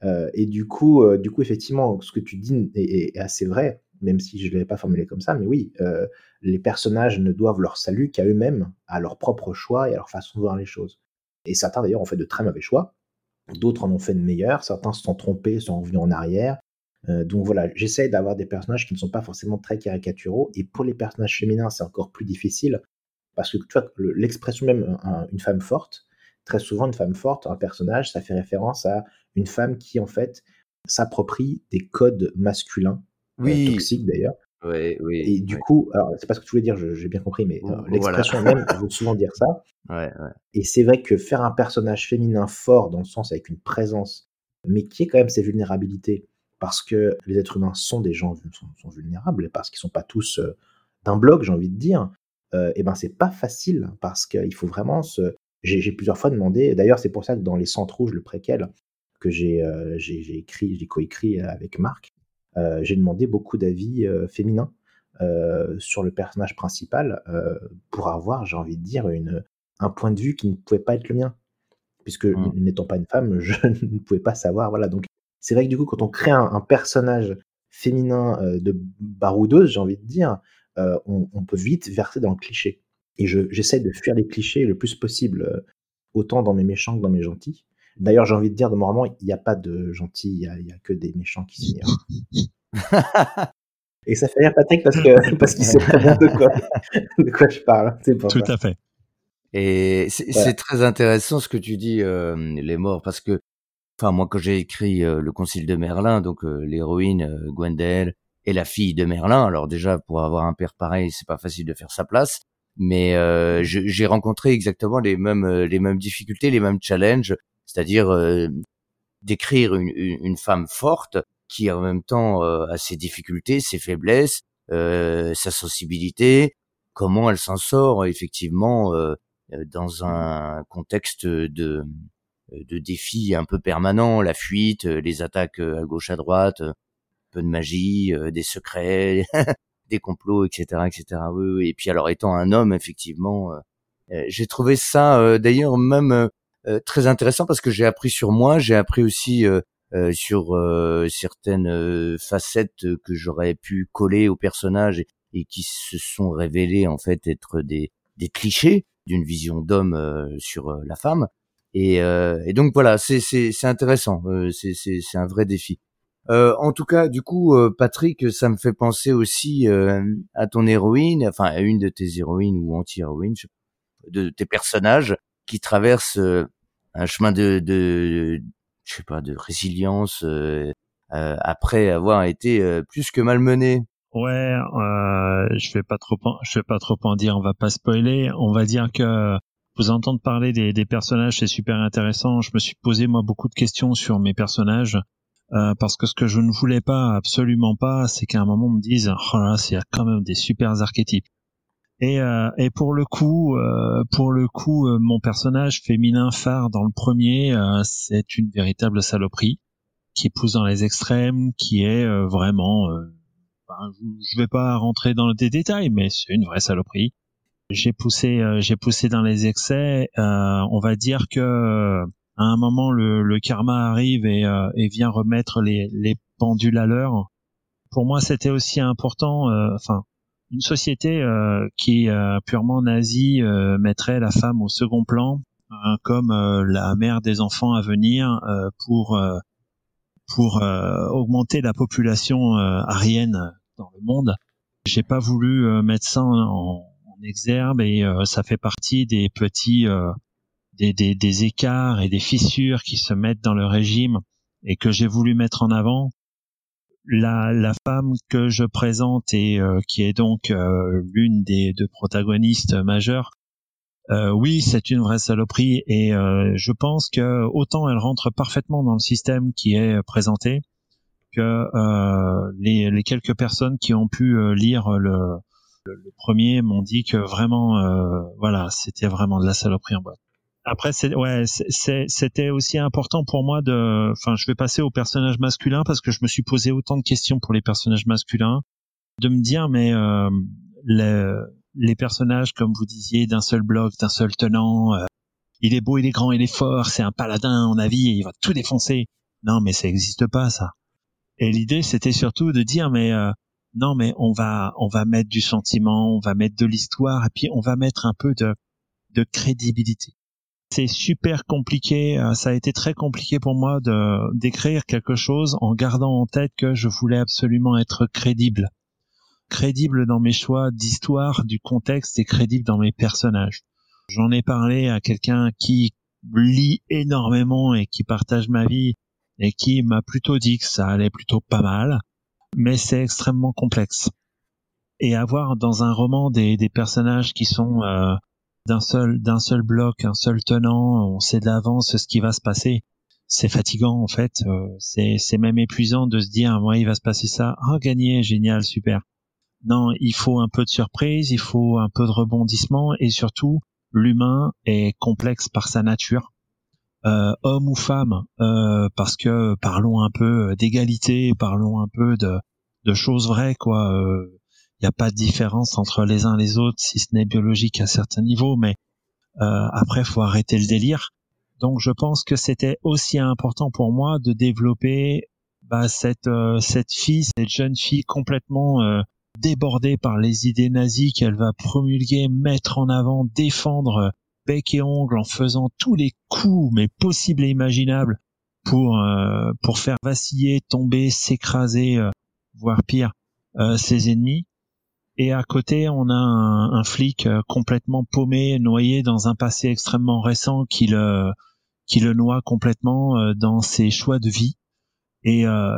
Euh, et du coup, du coup, effectivement, ce que tu dis est, assez vrai, même si je ne l'avais pas formulé comme ça, mais oui, les personnages ne doivent leur salut qu'à eux-mêmes, à leur propre choix et à leur façon de voir les choses. Et certains, d'ailleurs, ont fait de très mauvais choix. D'autres en ont fait de meilleurs. Certains se sont trompés, sont revenus en arrière. Euh, donc voilà, j'essaie d'avoir des personnages qui ne sont pas forcément très caricaturaux. Et pour les personnages féminins, c'est encore plus difficile. Parce que tu vois, l'expression même une femme forte, très souvent une femme forte, un personnage, ça fait référence à une femme qui en fait s'approprie des codes masculins, euh, oui. toxiques d'ailleurs. Oui, oui, et du coup, alors c'est pas ce que tu voulais dire, j'ai bien compris, mais euh, l'expression même veut souvent dire ça. Ouais, et c'est vrai que faire un personnage féminin fort, dans le sens avec une présence, mais qui est quand même ses vulnérabilités, parce que les êtres humains sont des gens sont, vulnérables, parce qu'ils sont pas tous euh, d'un bloc, j'ai envie de dire, euh, et ben c'est pas facile parce qu'il faut vraiment se. J'ai plusieurs fois demandé. D'ailleurs, c'est pour ça que dans les Centres Rouges, le préquel que j'ai euh, écrit, j'ai coécrit avec Marc, j'ai demandé beaucoup d'avis féminins sur le personnage principal pour avoir, j'ai envie de dire, une, un point de vue qui ne pouvait pas être le mien puisque mmh. n'étant pas une femme, je ne pouvais pas savoir. Voilà, donc c'est vrai que du coup, quand on crée un, personnage féminin euh, de baroudeuse, j'ai envie de dire, euh, on, peut vite verser dans le cliché. Et j'essaie de fuir les clichés le plus possible, euh, autant dans mes méchants que dans mes gentils. D'ailleurs, j'ai envie de dire, de mon roman, il n'y a pas de gentils, il n'y a, que des méchants qui s'ignorent. Et ça fait rire Patrick parce que parce qu'il sait très bien de quoi, de quoi je parle. Tout à fait. Et c'est très intéressant ce que tu dis, les morts, parce que enfin moi quand j'ai écrit euh, le Concile de Merlin, donc euh, l'héroïne euh, Gwendel et la fille de Merlin. Alors déjà pour avoir un père pareil, c'est pas facile de faire sa place, mais j'ai rencontré exactement les mêmes les mêmes difficultés, les mêmes challenges, c'est-à-dire d'écrire une, femme forte qui en même temps a ses difficultés, ses faiblesses, sa sensibilité, comment elle s'en sort effectivement dans un contexte de euh, de défis un peu permanents, la fuite, euh, les attaques euh, à gauche à droite, peu de magie, des secrets, des complots, etc., etc. Et puis alors étant un homme, effectivement, j'ai trouvé ça d'ailleurs même très intéressant parce que j'ai appris sur moi, j'ai appris aussi sur certaines facettes que j'aurais pu coller au personnage et, qui se sont révélées en fait être des, des clichés d'une vision d'homme sur la femme. Et, euh, et donc voilà, c'est intéressant, euh, c'est un vrai défi. Euh, en tout cas, du coup, euh, Patrick, ça me fait penser aussi euh, à ton héroïne, enfin à une de tes héroïnes ou anti-héroïnes, de tes personnages qui traversent un chemin de, je sais pas, de résilience après avoir été plus que malmené. Ouais, je vais pas trop, je vais pas trop en dire, on va pas spoiler. On va dire que vous entendre parler des, personnages, c'est super intéressant. Je me suis posé moi beaucoup de questions sur mes personnages euh, parce que ce que je ne voulais pas, absolument pas, c'est qu'à un moment on me dise, oh c'est quand même des super archétypes. Et, euh, et pour le coup, euh, pour le coup, euh, mon personnage féminin phare dans le premier, euh, c'est une véritable saloperie qui pousse dans les extrêmes, qui est vraiment. Ben, je vais pas rentrer dans des détails, mais c'est une vraie saloperie j'ai poussé euh, j'ai poussé dans les excès euh, on va dire que à un moment le, le karma arrive et, euh, et vient remettre les, les pendules à l'heure pour moi c'était aussi important enfin une société qui purement nazie mettrait la femme au second plan comme la mère des enfants à venir pour pour augmenter la population arienne dans le monde. J'ai pas voulu mettre ça en, exergue et ça fait partie des petits des, des, des écarts et des fissures qui se mettent dans le régime et que j'ai voulu mettre en avant la, femme que je présente et euh, qui est donc euh, l'une des deux protagonistes majeures, euh, oui, c'est une vraie saloperie et je pense que autant elle rentre parfaitement dans le système qui est présenté que les, les, quelques personnes qui ont pu lire le, le, premier m'ont dit que vraiment, voilà, c'était vraiment de la saloperie en boîte après c'est ouais c'était aussi important pour moi de enfin je vais passer au personnage masculin parce que je me suis posé autant de questions pour les personnages masculins de me dire mais euh, les, les personnages comme vous disiez d'un seul bloc d'un seul tenant euh, il est beau il est grand il est fort c'est un paladin en avis et il va tout défoncer. Non mais ça n'existe pas ça. Et l'idée c'était surtout de dire mais euh, non mais on va on va mettre du sentiment on va mettre de l'histoire et puis on va mettre un peu de de crédibilité c'est super compliqué. Euh, ça a été très compliqué pour moi de d'écrire quelque chose en gardant en tête que je voulais absolument être crédible, crédible dans mes choix d'histoire, du contexte et crédible dans mes personnages. J'en ai parlé à quelqu'un qui lit énormément et qui partage ma vie et qui m'a plutôt dit que ça allait plutôt pas mal, mais c'est extrêmement complexe. Et avoir dans un roman des, des personnages qui sont euh, d'un seul bloc, un seul tenant, on sait de l'avance ce qui va se passer. C'est fatigant en fait, euh, c'est même épuisant de se dire moi il va se passer ça, oh gagné, génial, super. Non, il faut un peu de surprise, il faut un peu de rebondissement et surtout l'humain est complexe par sa nature. Euh, homme ou femme, euh, parce que parlons un peu d'égalité, parlons un peu de, de choses vraies, quoi. Euh, n'y a pas de différence entre les uns et les autres, si ce n'est biologique à certains niveaux, mais euh, après, faut arrêter le délire. Donc, je pense que c'était aussi important pour moi de développer bah, cette euh, cette fille, cette jeune fille complètement euh, débordée par les idées nazies qu'elle va promulguer, mettre en avant, défendre euh, bec et ongle en faisant tous les coups mais possibles et imaginables pour euh, pour faire vaciller, tomber, s'écraser, voire pire, ses ennemis. Et à côté, on a un, flic euh, complètement paumé, noyé dans un passé extrêmement récent qui le, qui le noie complètement euh, dans ses choix de vie. Et euh,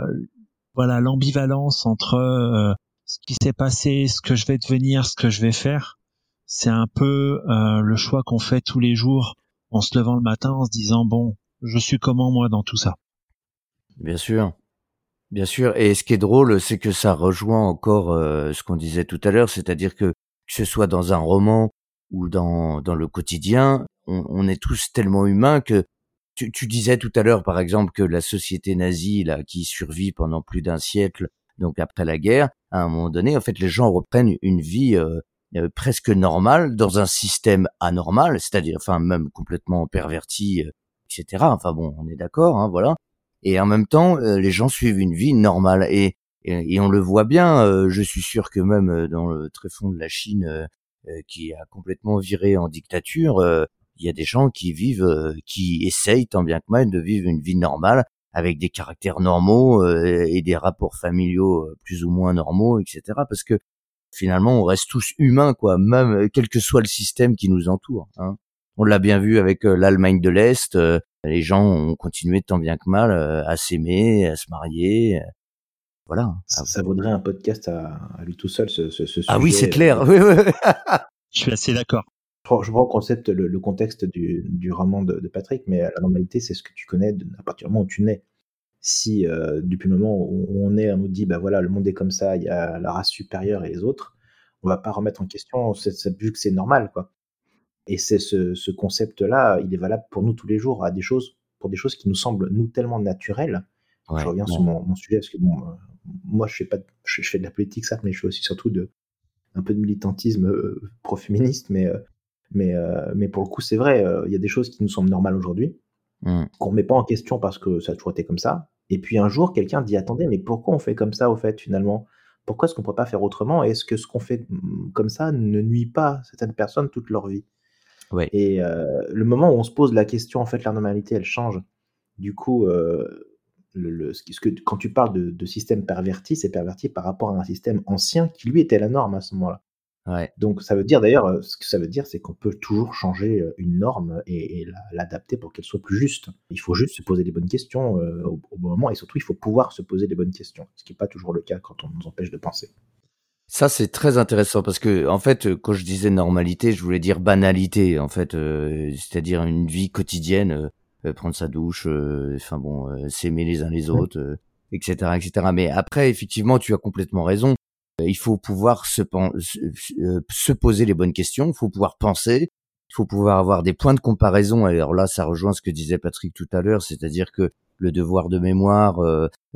voilà l'ambivalence entre ce qui s'est passé, ce que je vais devenir, ce que je vais faire. C'est un peu le choix qu'on fait tous les jours en se levant le matin en se disant bon, je suis comment moi dans tout ça? Bien sûr. Bien sûr, et ce qui est drôle, c'est que ça rejoint encore euh, ce qu'on disait tout à l'heure, c'est-à-dire que que ce soit dans un roman ou dans, dans le quotidien, on, est tous tellement humains que tu, tu disais tout à l'heure, par exemple, que la société nazie, là, qui survit pendant plus d'un siècle, donc après la guerre, à un moment donné, en fait, les gens reprennent une vie euh, euh, presque normale dans un système anormal, c'est-à-dire, enfin, même complètement perverti, etc. Enfin bon, on est d'accord, hein, voilà et en même temps euh, les gens suivent une vie normale et et, on le voit bien euh, je suis sûr que même euh, dans le tréfonds de la Chine qui a complètement viré en dictature il y a des gens qui vivent qui essayent tant bien que mal de vivre une vie normale avec des caractères normaux et des rapports familiaux plus ou moins normaux etc parce que finalement on reste tous humains quoi même quel que soit le système qui nous entoure hein. on l'a bien vu avec l'Allemagne de l'Est les gens ont continué tant bien que mal euh, à s'aimer, à se marier. Euh, voilà. Ça, vaudrait un podcast à, lui tout seul, ce, ce, Ah oui, c'est clair. Je suis assez d'accord. Je prends le concept, le, contexte du, du roman de, de, Patrick, mais la normalité, c'est ce que tu connais à partir du moment où tu nais. Si euh, depuis le moment où on est, on nous dit, bah voilà, le monde est comme ça, il y a la race supérieure et les autres, on va pas remettre en question, vu que c'est normal, quoi. Et c'est ce, ce concept-là, il est valable pour nous tous les jours, à des choses, pour des choses qui nous semblent nous tellement naturelles. je reviens sur mon, mon, sujet parce que bon, euh, moi je fais pas, je, fais de la politique ça, mais je fais aussi surtout de un peu de militantisme euh, pro-féministe, mais euh, mais mais pour le coup c'est vrai, il y a des choses qui nous semblent normales aujourd'hui, mmh. qu'on met pas en question parce que ça a toujours été comme ça. Et puis un jour quelqu'un dit attendez mais pourquoi on fait comme ça au fait finalement? Pourquoi est-ce qu'on peut pas faire autrement? Est-ce que ce qu'on fait mmh, comme ça ne nuit pas certaines personnes toute leur vie? Et le moment où on se pose la question, en fait, la normalité, elle change. Du coup, le, ce que, quand tu parles de, système perverti, c'est perverti par rapport à un système ancien qui, lui, était la norme à ce moment-là. Ouais. Donc ça veut dire d'ailleurs, euh, ce que ça veut dire, c'est qu'on peut toujours changer euh, une norme et, et la- l'adapter pour qu'elle soit plus juste. Il faut juste se poser les bonnes questions euh, au, au bon moment et surtout il faut pouvoir se poser les bonnes questions, ce qui n'est pas toujours le cas quand on nous empêche de penser. Ça, c'est très intéressant parce que, en fait, euh, quand je disais normalité, je voulais dire banalité, en fait, euh, c'est-à-dire une vie quotidienne, euh, euh, prendre sa douche, euh, enfin bon, euh, s'aimer les uns les autres, euh, etc., etc. Mais après, effectivement, tu as complètement raison. Il faut pouvoir se, se, euh, se poser les bonnes questions, il faut pouvoir penser, il faut pouvoir avoir des points de comparaison. Alors là, ça rejoint ce que disait Patrick tout à l'heure, c'est-à-dire que le devoir de mémoire,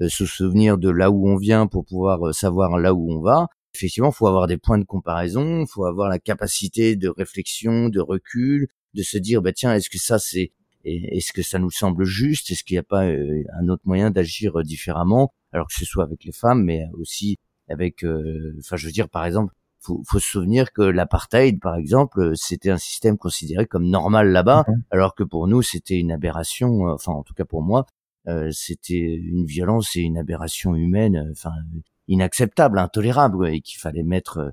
se souvenir de là où on vient pour pouvoir savoir là où on va effectivement, faut avoir des points de comparaison, faut avoir la capacité de réflexion, de recul, de se dire, bah tiens, est-ce que ça c'est, est-ce que ça nous semble juste, est-ce qu'il n'y a pas euh, un autre moyen d'agir euh, différemment, alors que ce soit avec les femmes, mais aussi avec, euh, enfin, je veux dire, par exemple, faut, faut se souvenir que l'apartheid, par exemple, euh, c'était un système considéré comme normal là-bas, Mhm. alors que pour nous, c'était une aberration, enfin, en tout cas pour moi, euh, c'était une violence et une aberration humaine, enfin, inacceptable, intolérable, et qu'il fallait mettre euh,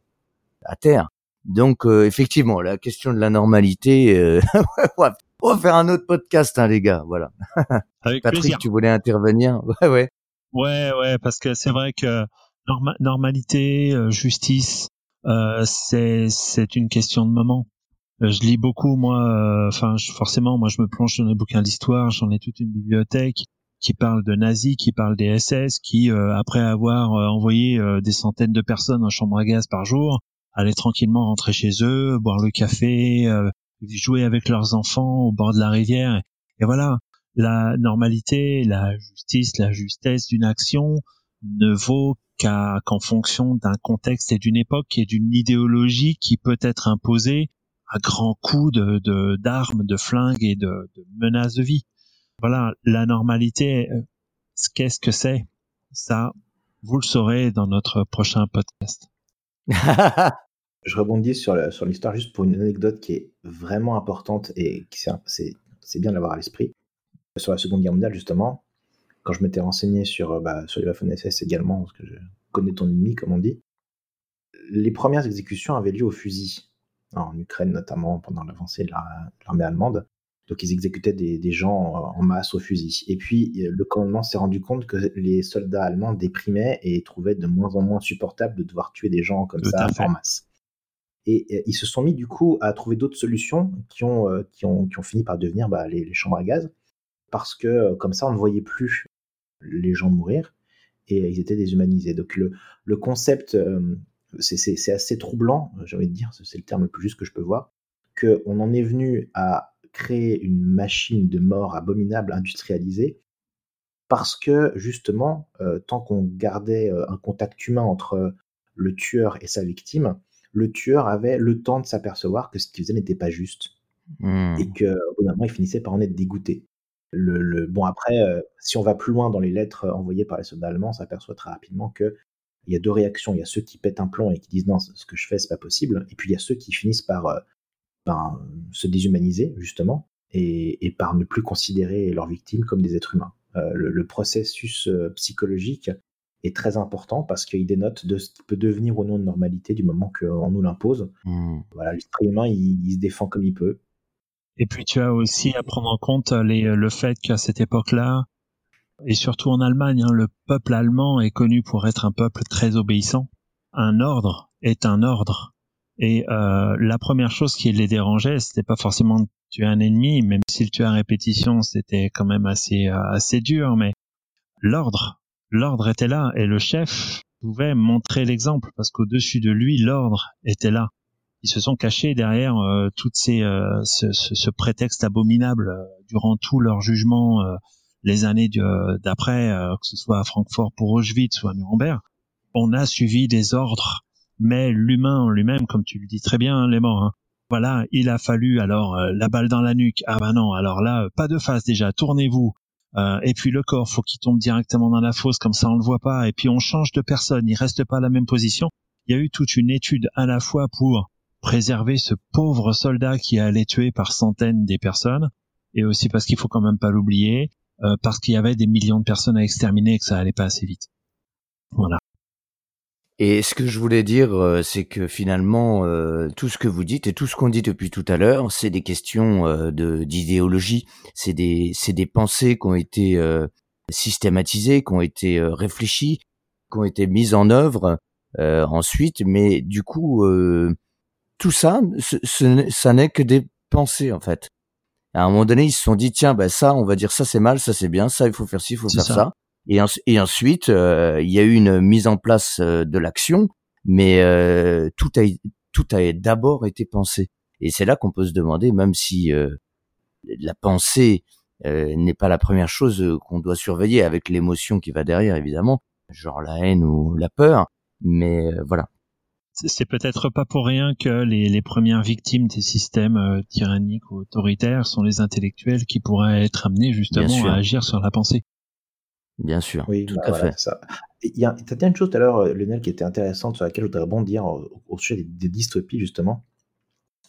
à terre. Donc euh, effectivement, la question de la normalité, euh, on va faire un autre podcast, hein, les gars. Voilà. Avec Patrick, plaisir. tu voulais intervenir? Ouais, ouais. Ouais, ouais, parce que c'est vrai que norma- normalité, euh, justice, euh, c'est c'est une question de moment. Euh, je lis beaucoup, moi. Enfin, forcément, moi, je me plonge dans les bouquins d'histoire. J'en ai toute une bibliothèque qui parle de nazis, qui parle des SS, qui euh, après avoir euh, envoyé euh, des centaines de personnes en chambre à gaz par jour, allaient tranquillement rentrer chez eux, boire le café, jouer avec leurs enfants au bord de la rivière. Et voilà, la normalité, la justice, la justesse d'une action ne vaut qu'en fonction d'un contexte et d'une époque et d'une idéologie qui peut être imposée à grands coups de d'armes, de, flingues et de menaces de vie. Voilà, la normalité, euh, ce qu'est-ce que c'est? Ça, vous le saurez dans notre prochain podcast. Je rebondis sur sur l'histoire juste pour une anecdote qui est vraiment importante et qui c'est- bien de l'avoir à l'esprit. Sur la Seconde Guerre mondiale, justement, quand je m'étais renseigné sur, euh, bah, sur les également, parce que je connais ton ennemi, comme on dit, les premières exécutions avaient lieu au fusil, en Ukraine notamment, pendant l'avancée de la- de l'armée allemande. Donc ils exécutaient des, des gens en masse au fusil. Et puis euh, le commandement s'est rendu compte que les soldats allemands déprimaient et trouvaient de moins en moins supportable de devoir tuer des gens comme Tout ça en masse. Et ils se sont mis du coup à trouver d'autres solutions qui ont, euh, qui ont, qui ont fini par devenir bah, les, les chambres à gaz, parce que euh, comme ça on ne voyait plus les gens mourir et ils étaient déshumanisés. Donc le, le concept, euh, c'est assez troublant, j'ai envie de dire, c'est le terme le plus juste que je peux voir, qu'on en est venu à créer une machine de mort abominable, industrialisée, parce que justement, euh, tant qu'on gardait euh, un contact humain entre le tueur et sa victime, le tueur avait le temps de s'apercevoir que ce qu'il faisait n'était pas juste Hmm. et que au bout d'un moment, il finissait par en être dégoûté. Le, le- bon après, euh, si on va plus loin dans les lettres envoyées par les soldats allemands, on s'aperçoit très rapidement que il y a deux réactions. Il y a ceux qui pètent un plomb et qui disent non, ce que je fais c'est pas possible, et puis il y a ceux qui finissent par ben, se déshumaniser justement et, et par ne plus considérer leurs victimes comme des êtres humains. Euh, le, le processus euh, psychologique est très important parce qu'il dénote de ce qui peut devenir ou non de normalité du moment qu'on nous l'impose. Hmm. Voilà, l'être humain, il, il se défend comme il peut. Et puis tu as aussi à prendre en compte les, le fait qu'à cette époque-là, et surtout en Allemagne, hein, le peuple allemand est connu pour être un peuple très obéissant. Un ordre est un ordre. Et euh, la première chose qui les dérangeait, c'était pas forcément de tuer un ennemi, même si le à répétition, c'était quand même assez euh, assez dur, mais l'ordre, l'ordre était là et le chef pouvait montrer l'exemple parce qu'au-dessus de lui, l'ordre était là. Ils se sont cachés derrière euh, toutes ces euh, ce, ce, ce prétexte abominable euh, durant tout leur jugement euh, les années d'après que ce soit à Francfort pour Auschwitz ou à Nuremberg. On a suivi des ordres mais l'humain lui-même comme tu le dis très bien hein, les morts hein, voilà il a fallu alors euh, la balle dans la nuque ah ben non alors là euh, pas de face déjà tournez-vous Euh, et puis le corps faut qu'il tombe directement dans la fosse comme ça on le voit pas et puis on change de personne il reste pas à la même position il y a eu toute une étude à la fois pour préserver ce pauvre soldat qui allait tuer par centaines des personnes, et aussi parce qu'il faut quand même pas l'oublier, parce qu'il y avait des millions de personnes à exterminer et que ça allait pas assez vite. Voilà. Et ce que je voulais dire, euh, c'est que finalement, euh, tout ce que vous dites et tout ce qu'on dit depuis tout à l'heure, c'est des questions euh, de d'idéologie, c'est des c'est des pensées qui ont été systématisées, qui ont été réfléchies, qui ont été mises en œuvre ensuite. Mais du coup, tout ça, ce, ça n'est que des pensées en fait. À un moment donné, ils se sont dit tiens, ben ça, on va dire ça c'est mal, ça c'est bien, ça il faut faire ci, il faut faire ça. Et, et ensuite, euh, il y a eu une mise en place euh, de l'action, mais euh, tout a tout a d'abord été pensé. Et c'est là qu'on peut se demander, même si la pensée n'est pas la première chose qu'on doit surveiller, avec l'émotion qui va derrière, évidemment, genre la haine ou la peur. Mais voilà. C'est peut-être pas pour rien que les, les premières victimes des systèmes tyranniques ou autoritaires sont les intellectuels qui pourraient être amenés justement à agir sur la pensée. Bien sûr, oui, tout bah à fait. Il y a, as dit une chose tout à l'heure, euh, Lionel, qui était intéressante, sur laquelle je voudrais rebondir au, au sujet des, dystopies, justement,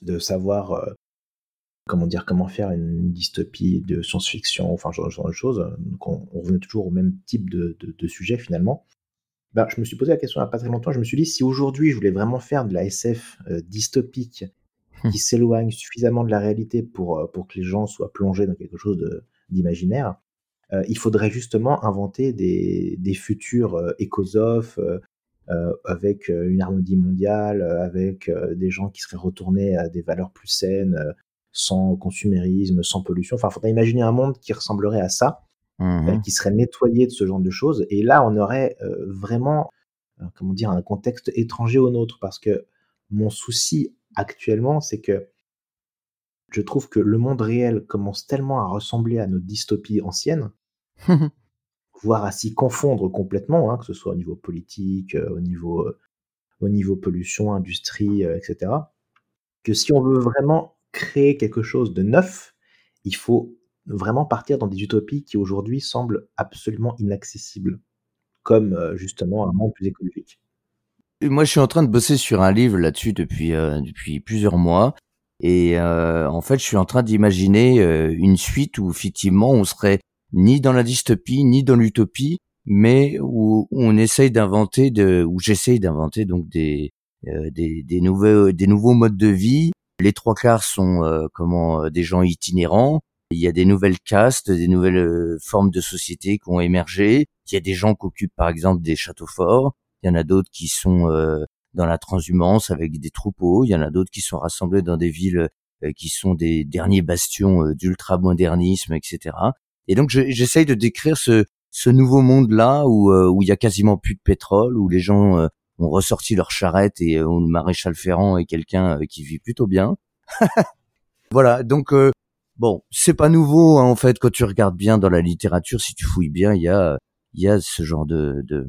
de savoir euh, comment dire, comment faire une dystopie de science-fiction, enfin, ce genre de choses. Donc, on, revenait toujours au même type de, de, sujet, finalement. Ben, je me suis posé la question il n'y a pas très longtemps, je me suis dit, si aujourd'hui je voulais vraiment faire de la SF euh, dystopique, hum. qui s'éloigne suffisamment de la réalité pour, pour que les gens soient plongés dans quelque chose d'imaginaire, euh, il faudrait justement inventer des, des futurs euh, écosophes euh, avec une harmonie mondiale, avec des gens qui seraient retournés à des valeurs plus saines, sans consumérisme, sans pollution. Enfin, il faudrait imaginer un monde qui ressemblerait à ça, mmh qui serait nettoyé de ce genre de choses. Et là, on aurait vraiment, comment dire, un contexte étranger au nôtre, parce que mon souci actuellement, c'est que je trouve que le monde réel commence tellement à ressembler à nos dystopies anciennes, voire à s'y confondre complètement, hein, que ce soit au niveau politique, euh, au niveau, euh, au niveau pollution, industrie, euh, etc. Que si on veut vraiment créer quelque chose de neuf, il faut vraiment partir dans des utopies qui aujourd'hui semblent absolument inaccessibles, comme justement un monde plus écologique. Moi, je suis en train de bosser sur un livre là-dessus depuis depuis plusieurs mois, et en fait, je suis en train d'imaginer une suite où effectivement on serait ni dans la dystopie, ni dans l'utopie, mais où, on essaye d'inventer, où j'essaye d'inventer donc des, euh, des, des, nouveaux, des nouveaux modes de vie. Les trois quarts sont euh, comment euh, des gens itinérants. Il y a des nouvelles castes, des nouvelles formes de société qui ont émergé. Il y a des gens qui occupent par exemple des châteaux forts. Il y en a d'autres qui sont dans la transhumance avec des troupeaux. Il y en a d'autres qui sont rassemblés dans des villes qui sont des derniers bastions d'ultramodernisme, etc. Et donc j'essaye de décrire ce, ce nouveau monde-là où, euh, où il y a quasiment plus de pétrole, où les gens euh, ont ressorti leur charrette et euh, où le maréchal Ferrand est quelqu'un qui vit plutôt bien. voilà, donc bon, c'est pas nouveau hein, en fait quand tu regardes bien dans la littérature, si tu fouilles bien, il y a il y a ce genre de de,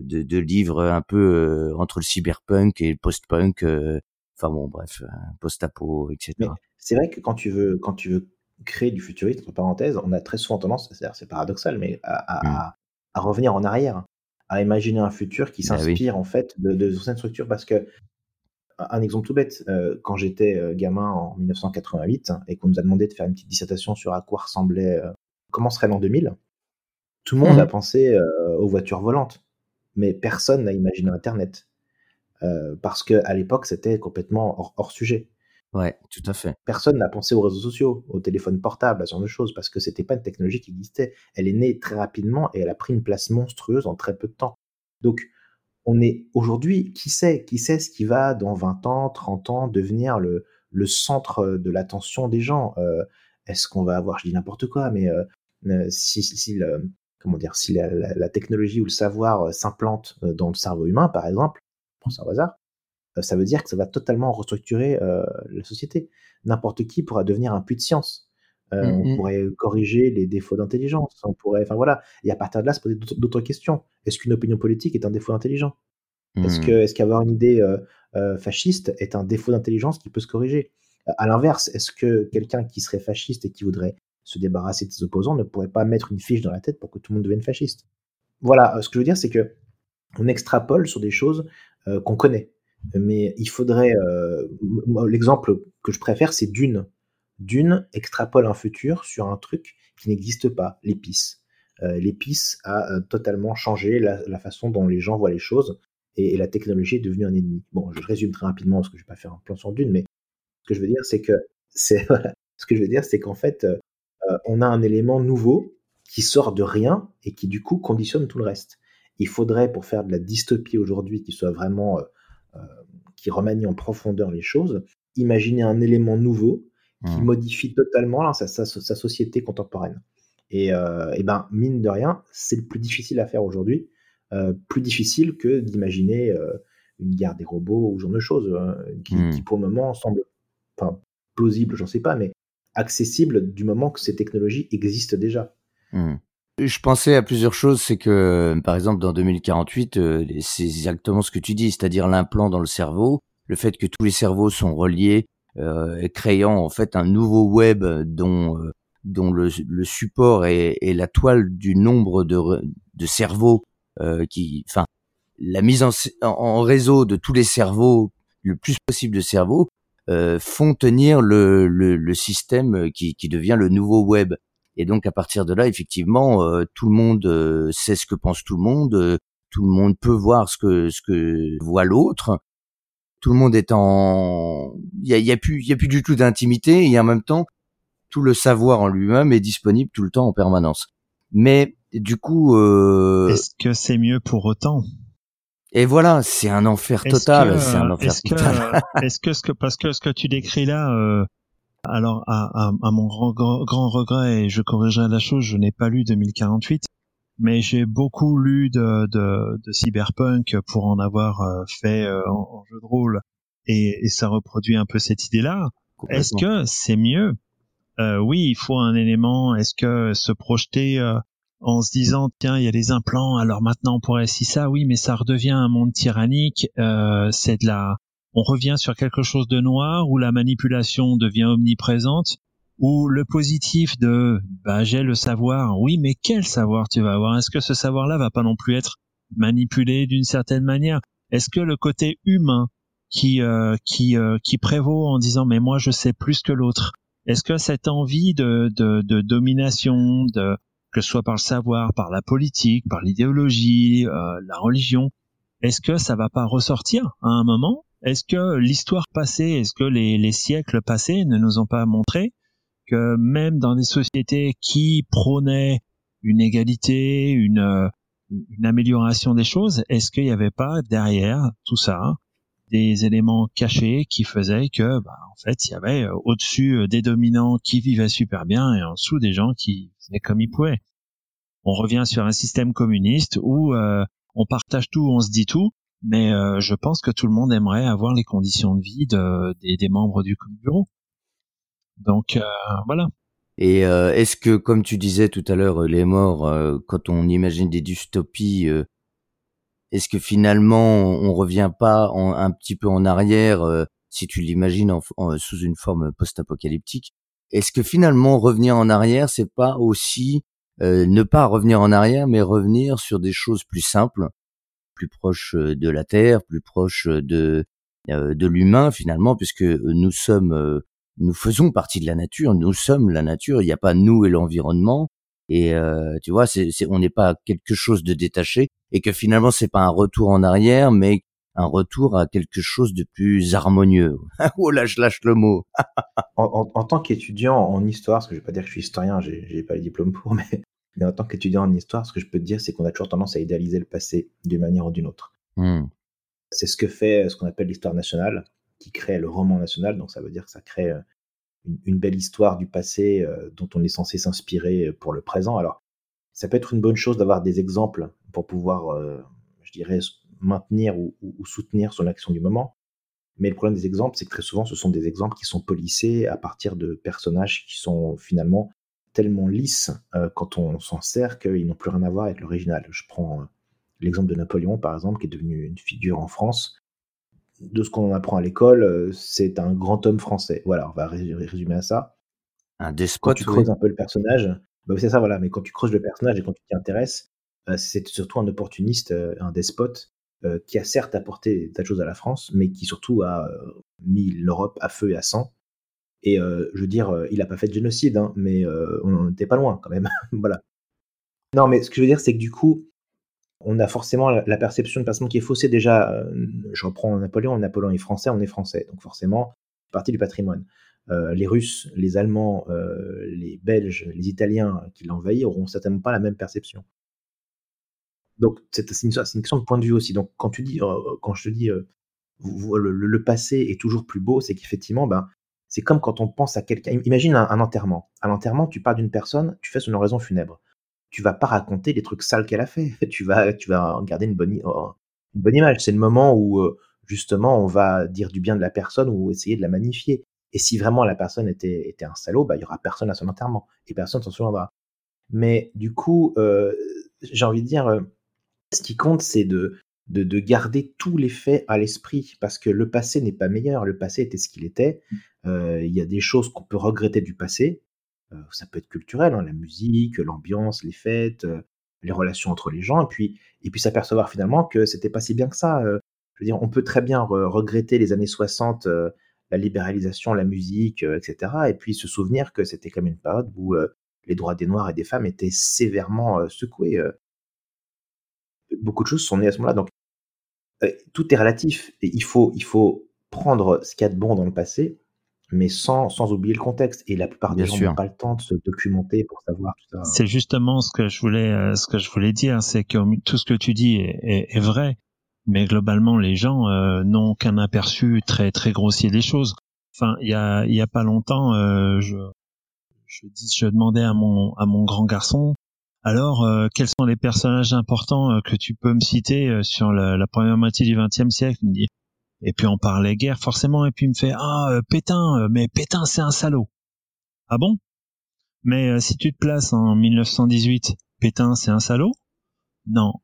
de, de livres un peu entre le cyberpunk et le post-punk. Enfin bon, bref, post-apo, etc. C'est vrai que quand tu veux quand tu veux créer du futurisme, entre parenthèses, on a très souvent tendance, c'est paradoxal, mais à, à, revenir en arrière, à imaginer un futur qui bah s'inspire en fait de, de, certaines structures. Parce que, un exemple tout bête, euh, quand j'étais euh, gamin en 1988 et qu'on nous a demandé de faire une petite dissertation sur à quoi ressemblait, euh, comment serait l'an 2000, tout le monde mmh. a pensé aux voitures volantes, mais personne n'a imaginé Internet. parce qu'à l'époque, c'était complètement hors sujet. Ouais, tout à fait. Personne n'a pensé aux réseaux sociaux, aux téléphones portables, à ce genre de choses, parce que c'était pas une technologie qui existait. Elle est née très rapidement et elle a pris une place monstrueuse en très peu de temps. Donc, on est aujourd'hui, qui sait, qui sait ce qui va dans 20 ans, 30 ans devenir le, le centre de l'attention des gens? Euh, est-ce qu'on va avoir, je dis n'importe quoi, mais euh, euh, si, si le, comment dire, si la, la, technologie ou le savoir s'implante dans le cerveau humain, par exemple, pense au hasard, euh, ça veut dire que ça va totalement restructurer euh, la société. N'importe qui pourra devenir un puits de science. Euh, mmh on pourrait corriger les défauts d'intelligence. On pourrait, enfin voilà. Et à partir de là, se poser d'autres questions. Est-ce qu'une opinion politique est un défaut Est-ce que, mmh. est-ce qu'avoir une idée fasciste est un défaut d'intelligence qui peut se corriger? À l'inverse, est-ce que quelqu'un qui serait fasciste et qui voudrait se débarrasser de ses opposants ne pourrait pas mettre une fiche dans la tête pour que tout le monde devienne fasciste Voilà. Ce que je veux dire, c'est que on extrapole sur des choses qu'on connaît mais il faudrait. Euh, l'exemple que je préfère, c'est Dune. Dune extrapole un futur sur un truc qui n'existe pas, l'épice. l'épice a totalement changé la, façon dont les gens voient les choses et, la technologie est devenue un ennemi. Bon, je résume très rapidement parce que je vais pas faire un plan sur dune, mais ce que je veux dire, c'est que ce que je veux dire, c'est qu'en fait, on a un élément nouveau qui sort de rien et qui du coup conditionne tout le reste. Il faudrait, pour faire de la dystopie aujourd'hui qui soit vraiment, qui remanie en profondeur les choses, imaginer un élément nouveau qui mmh. modifie totalement sa, sa, société contemporaine. Et, euh, et, ben, mine de rien, c'est le plus difficile à faire aujourd'hui, euh, plus difficile que d'imaginer euh, une guerre des robots ou ce genre de choses, hein, qui, mmh. qui, pour le moment semble, enfin, plausible, j'en sais pas, mais accessible du moment que ces technologies existent déjà. Mmh. Je pensais à plusieurs choses, c'est que par exemple dans 2048, c'est exactement ce que tu dis, c'est-à-dire l'implant dans le cerveau, le fait que tous les cerveaux sont reliés, euh, créant en fait un nouveau web dont euh, dont le, support est, la toile du nombre de, de cerveaux euh, qui, enfin, la mise en, réseau de tous les cerveaux, le plus possible de cerveaux, euh, font tenir le, le, le, système qui, qui devient le nouveau web. Et donc à partir de là, effectivement, euh, tout le monde sait ce que pense tout le monde, tout le monde peut voir ce que ce que voit l'autre, tout le monde est en, il y a, y a, plus, y a plus du tout d'intimité et en même temps, tout le savoir en lui-même est disponible tout le temps en permanence. Mais du coup, euh... est-ce que c'est mieux pour autant? Et voilà, c'est un enfer total. C'est un enfer est-ce total. Que, est-ce que ce que parce que ce que tu décris là, euh, alors à, à, à, mon grand, grand regret et je corrigerai la chose, je n'ai pas lu 2048 mais j'ai beaucoup lu de, de, de, cyberpunk pour en avoir euh, fait euh, en, jeu de rôle et, et, ça reproduit un peu cette idée-là. Est-ce que c'est mieux? Euh, Oui, il faut un élément. Est-ce que se projeter euh, en se disant tiens il y a les implants, alors maintenant on pourrait si ça, oui, mais ça redevient un monde tyrannique. c'est de la, on revient sur quelque chose de noir où la manipulation devient omniprésente ou le positif de bah j'ai le savoir, oui, mais quel savoir tu vas avoir? Est-ce que ce savoir-là va pas non plus être manipulé d'une certaine manière? Est-ce que le côté humain qui euh, qui euh, qui prévaut en disant mais moi je sais plus que l'autre Est-ce que cette envie de, de, de domination, de que ce soit par le savoir, par la politique, par l'idéologie, euh, la religion, est-ce que ça va pas ressortir à un moment? Est-ce que l'histoire passée, est-ce que les, les siècles passés ne nous ont pas montré que même dans des sociétés qui prônaient une égalité, une, une amélioration des choses, est-ce qu'il n'y avait pas derrière tout ça des éléments cachés qui faisaient que, bah, en fait, il y avait euh, au-dessus euh, des dominants qui vivaient super bien et en dessous des gens qui faisaient comme ils pouvaient. On revient sur un système communiste où on partage tout, on se dit tout, mais je pense que tout le monde aimerait avoir les conditions de vie de, des, des membres du bureau. Donc euh, voilà. Et euh, est-ce que, comme tu disais tout à l'heure, les morts, euh, quand on imagine des dystopies, est-ce que finalement on revient pas un petit peu en arrière, si tu l'imagines sous une forme post-apocalyptique? Est-ce que finalement revenir en arrière, c'est pas aussi ne pas revenir en arrière, mais revenir sur des choses plus simples, plus proches de la terre, plus proches de de l'humain finalement, puisque nous sommes nous faisons partie de la nature, nous sommes la nature, il n'y a pas nous et l'environnement. Et euh, tu vois, c'est, on n'est pas quelque chose de détaché, et que finalement c'est pas un retour en arrière, mais un retour à quelque chose de plus harmonieux. oh là, je lâche le mot. en, tant qu'étudiant en histoire, parce que je vais pas dire que je suis historien, j'ai, j'ai pas le diplôme pour, mais, mais en tant qu'étudiant en histoire, ce que je peux te dire, c'est qu'on a toujours tendance à idéaliser le passé d'une manière ou d'une autre. Hmm. C'est ce que fait ce qu'on appelle l'histoire nationale qui crée le roman national. Donc ça veut dire que ça crée euh, une, belle histoire du passé euh, dont on est censé s'inspirer pour le présent. Alors ça peut être une bonne chose d'avoir des exemples pour pouvoir, euh, je dirais, maintenir ou, soutenir son action du moment. Mais le problème des exemples, c'est que très souvent, ce sont des exemples qui sont polissés à partir de personnages qui sont finalement tellement lisses quand on s'en sert qu'ils n'ont plus rien à voir avec l'original. Je prends l'exemple de Napoléon, par exemple, qui est devenu une figure en France de ce qu'on apprend à l'école, euh, c'est un grand homme français. Voilà, on va résumer à ça. Un despote. Quand tu creuses un peu le personnage, bah c'est ça, voilà. Mais quand tu creuses le personnage et quand tu t'y intéresses, euh, c'est surtout un opportuniste, euh, un despote, qui a certes apporté tas de choses à la France, mais qui surtout a mis l'Europe à feu et à sang. Et je veux dire, il n'a pas fait de génocide, hein, mais on n'était pas loin quand même. voilà. Non, mais ce que je veux dire, c'est que du coup, on a forcément la, perception de personne qui est faussée. Déjà, euh, je reprends Napoléon. Napoléon est français, on est français. Donc forcément, partie du patrimoine. Euh, les Russes, les Allemands, euh, les Belges, les Italiens qui l'envahissent auront certainement pas la même perception. Donc c'est une, question de point de vue aussi. Donc quand tu dis, quand je te dis, le, passé est toujours plus beau, c'est qu'effectivement, ben, c'est comme quand on pense à quelqu'un. Imagine un, un enterrement. À l'enterrement, tu pars d'une personne, tu fais son oraison funèbre tu vas pas raconter les trucs sales qu'elle a fait. Tu vas, tu vas garder une bonne, oh, une bonne image. C'est le moment où, euh, justement, on va dire du bien de la personne ou essayer de la magnifier. Et si vraiment la personne était, était un salaud, bah, il y aura personne à son enterrement et personne s'en souviendra. Mais du coup, euh, j'ai envie de dire, euh, ce qui compte, c'est de, de, de, garder tous les faits à l'esprit parce que le passé n'est pas meilleur. Le passé était ce qu'il était. Il y a des choses qu'on peut regretter du passé, euh, ça peut être culturel, hein, la musique, l'ambiance, les fêtes, euh, les relations entre les gens, et puis, et puis s'apercevoir finalement que c'était pas si bien que ça. Euh. je veux dire, on peut très bien regretter les années 60, la libéralisation, la musique, etc., et puis se souvenir que c'était comme une période où les droits des Noirs et des femmes étaient sévèrement secoués. beaucoup de choses sont nées à ce moment-là, donc tout est relatif, et il faut, il faut prendre ce qu'il y a de bon dans le passé mais sans, sans oublier le contexte. Et la plupart des gens n'ont pas le temps de se documenter pour savoir tout ça. C'est justement ce que je voulais, euh, ce que je voulais dire, c'est que tout ce que tu dis est, est, vrai, mais globalement, les gens euh, n'ont qu'un aperçu très très grossier des choses. Enfin, il y a, il y a pas longtemps, euh, je, je, dis, je demandais à mon, à mon grand garçon, alors, euh, quels sont les personnages importants que tu peux me citer sur la, première moitié du XXe siècle? Et puis on parlait guerre forcément, et puis il me fait ah euh, Pétain, euh, mais Pétain c'est un salaud. Ah bon? Mais euh, si tu te places en 1918, Pétain c'est un salaud? Non,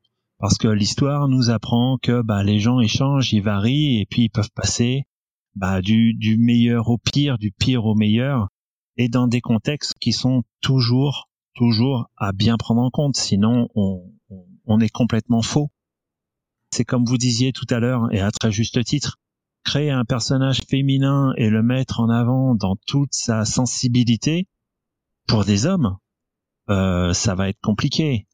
parce que l'histoire nous apprend que bah les gens échangent, ils varient, et puis ils peuvent passer bah du du meilleur au pire, du pire au meilleur, et dans des contextes qui sont toujours toujours à bien prendre en compte, sinon on, est complètement faux. C'est comme vous disiez tout à l'heure, et à très juste titre, créer un personnage féminin et le mettre en avant dans toute sa sensibilité, pour des hommes, euh, ça va être compliqué.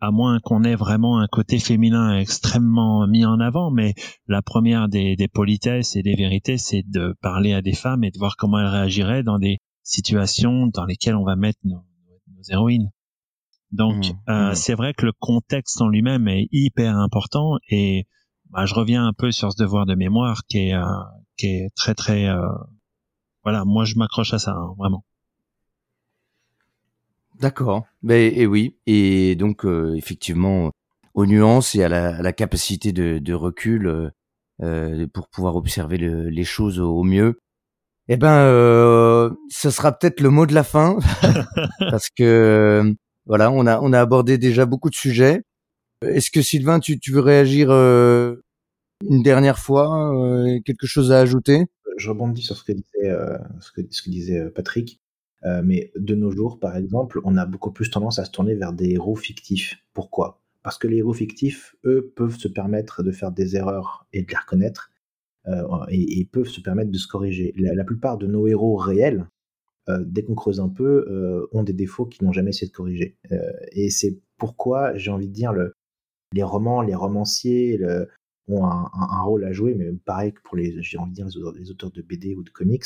À moins qu'on ait vraiment un côté féminin extrêmement mis en avant, mais la première des, politesses et des vérités, c'est de parler à des femmes et de voir comment elles réagiraient dans des situations dans lesquelles on va mettre nos héroïnes. Donc mmh, euh, mmh. c'est vrai que le contexte en lui-même est hyper important et bah, je reviens un peu sur ce devoir de mémoire qui est euh, qui est très très euh, voilà moi je m'accroche à ça hein, vraiment. D'accord. Ben et oui et donc effectivement aux nuances et à la, à la capacité de, de recul pour pouvoir observer le, les choses au, mieux. Eh ben, ce sera peut-être le mot de la fin parce que voilà, on a on a abordé déjà beaucoup de sujets. Est-ce que Sylvain, tu, tu veux réagir euh, une dernière fois euh, Quelque chose à ajouter? Je rebondis sur ce que disait, euh, ce que, ce que disait Patrick. Mais de nos jours, par exemple, on a beaucoup plus tendance à se tourner vers des héros fictifs. Pourquoi? Parce que les héros fictifs, eux, peuvent se permettre de faire des erreurs et de les reconnaître, et, et, peuvent se permettre de se corriger. la plupart de nos héros réels, euh, dès qu'on creuse un peu, euh, ont des défauts qu'ils n'ont jamais essayé de corriger. Euh, et c'est pourquoi j'ai envie de dire le, les romans, les romanciers ont un, rôle à jouer, mais pareil que pour les, j'ai les auteurs, de BD ou de comics,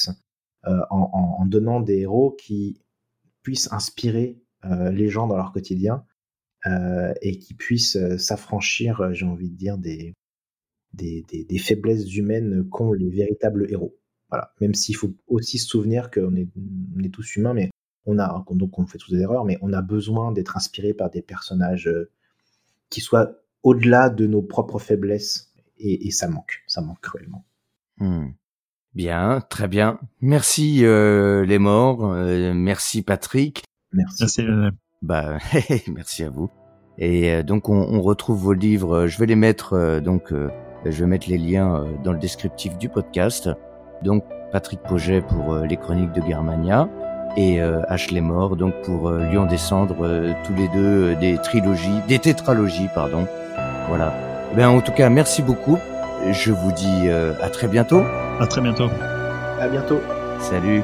en, donnant des héros qui puissent inspirer les gens dans leur quotidien et qui puissent s'affranchir, j'ai envie de dire, des, des, des faiblesses humaines qu'ont les véritables héros. Voilà. Même s'il faut aussi se souvenir qu'on est, on est tous humains, mais on a, donc on fait tous des erreurs, mais on a besoin d'être inspiré par des personnages euh, qui soient au-delà de nos propres faiblesses. Et, ça manque, ça manque cruellement. Hmm. Bien, très bien. Merci euh, les morts, euh, merci Patrick. Merci. Merci. Bah, merci à vous. Et donc on, on, retrouve vos livres. Je vais les mettre donc, je vais mettre les liens dans le descriptif du podcast. Donc Patrick Poget pour euh, les chroniques de Germania et euh, Ashley Moore donc pour euh, Lion descendre tous les deux des trilogies, des tétralogies pardon. Voilà. Ben en tout cas merci beaucoup. Je vous dis à très bientôt. À très bientôt. À bientôt. Salut.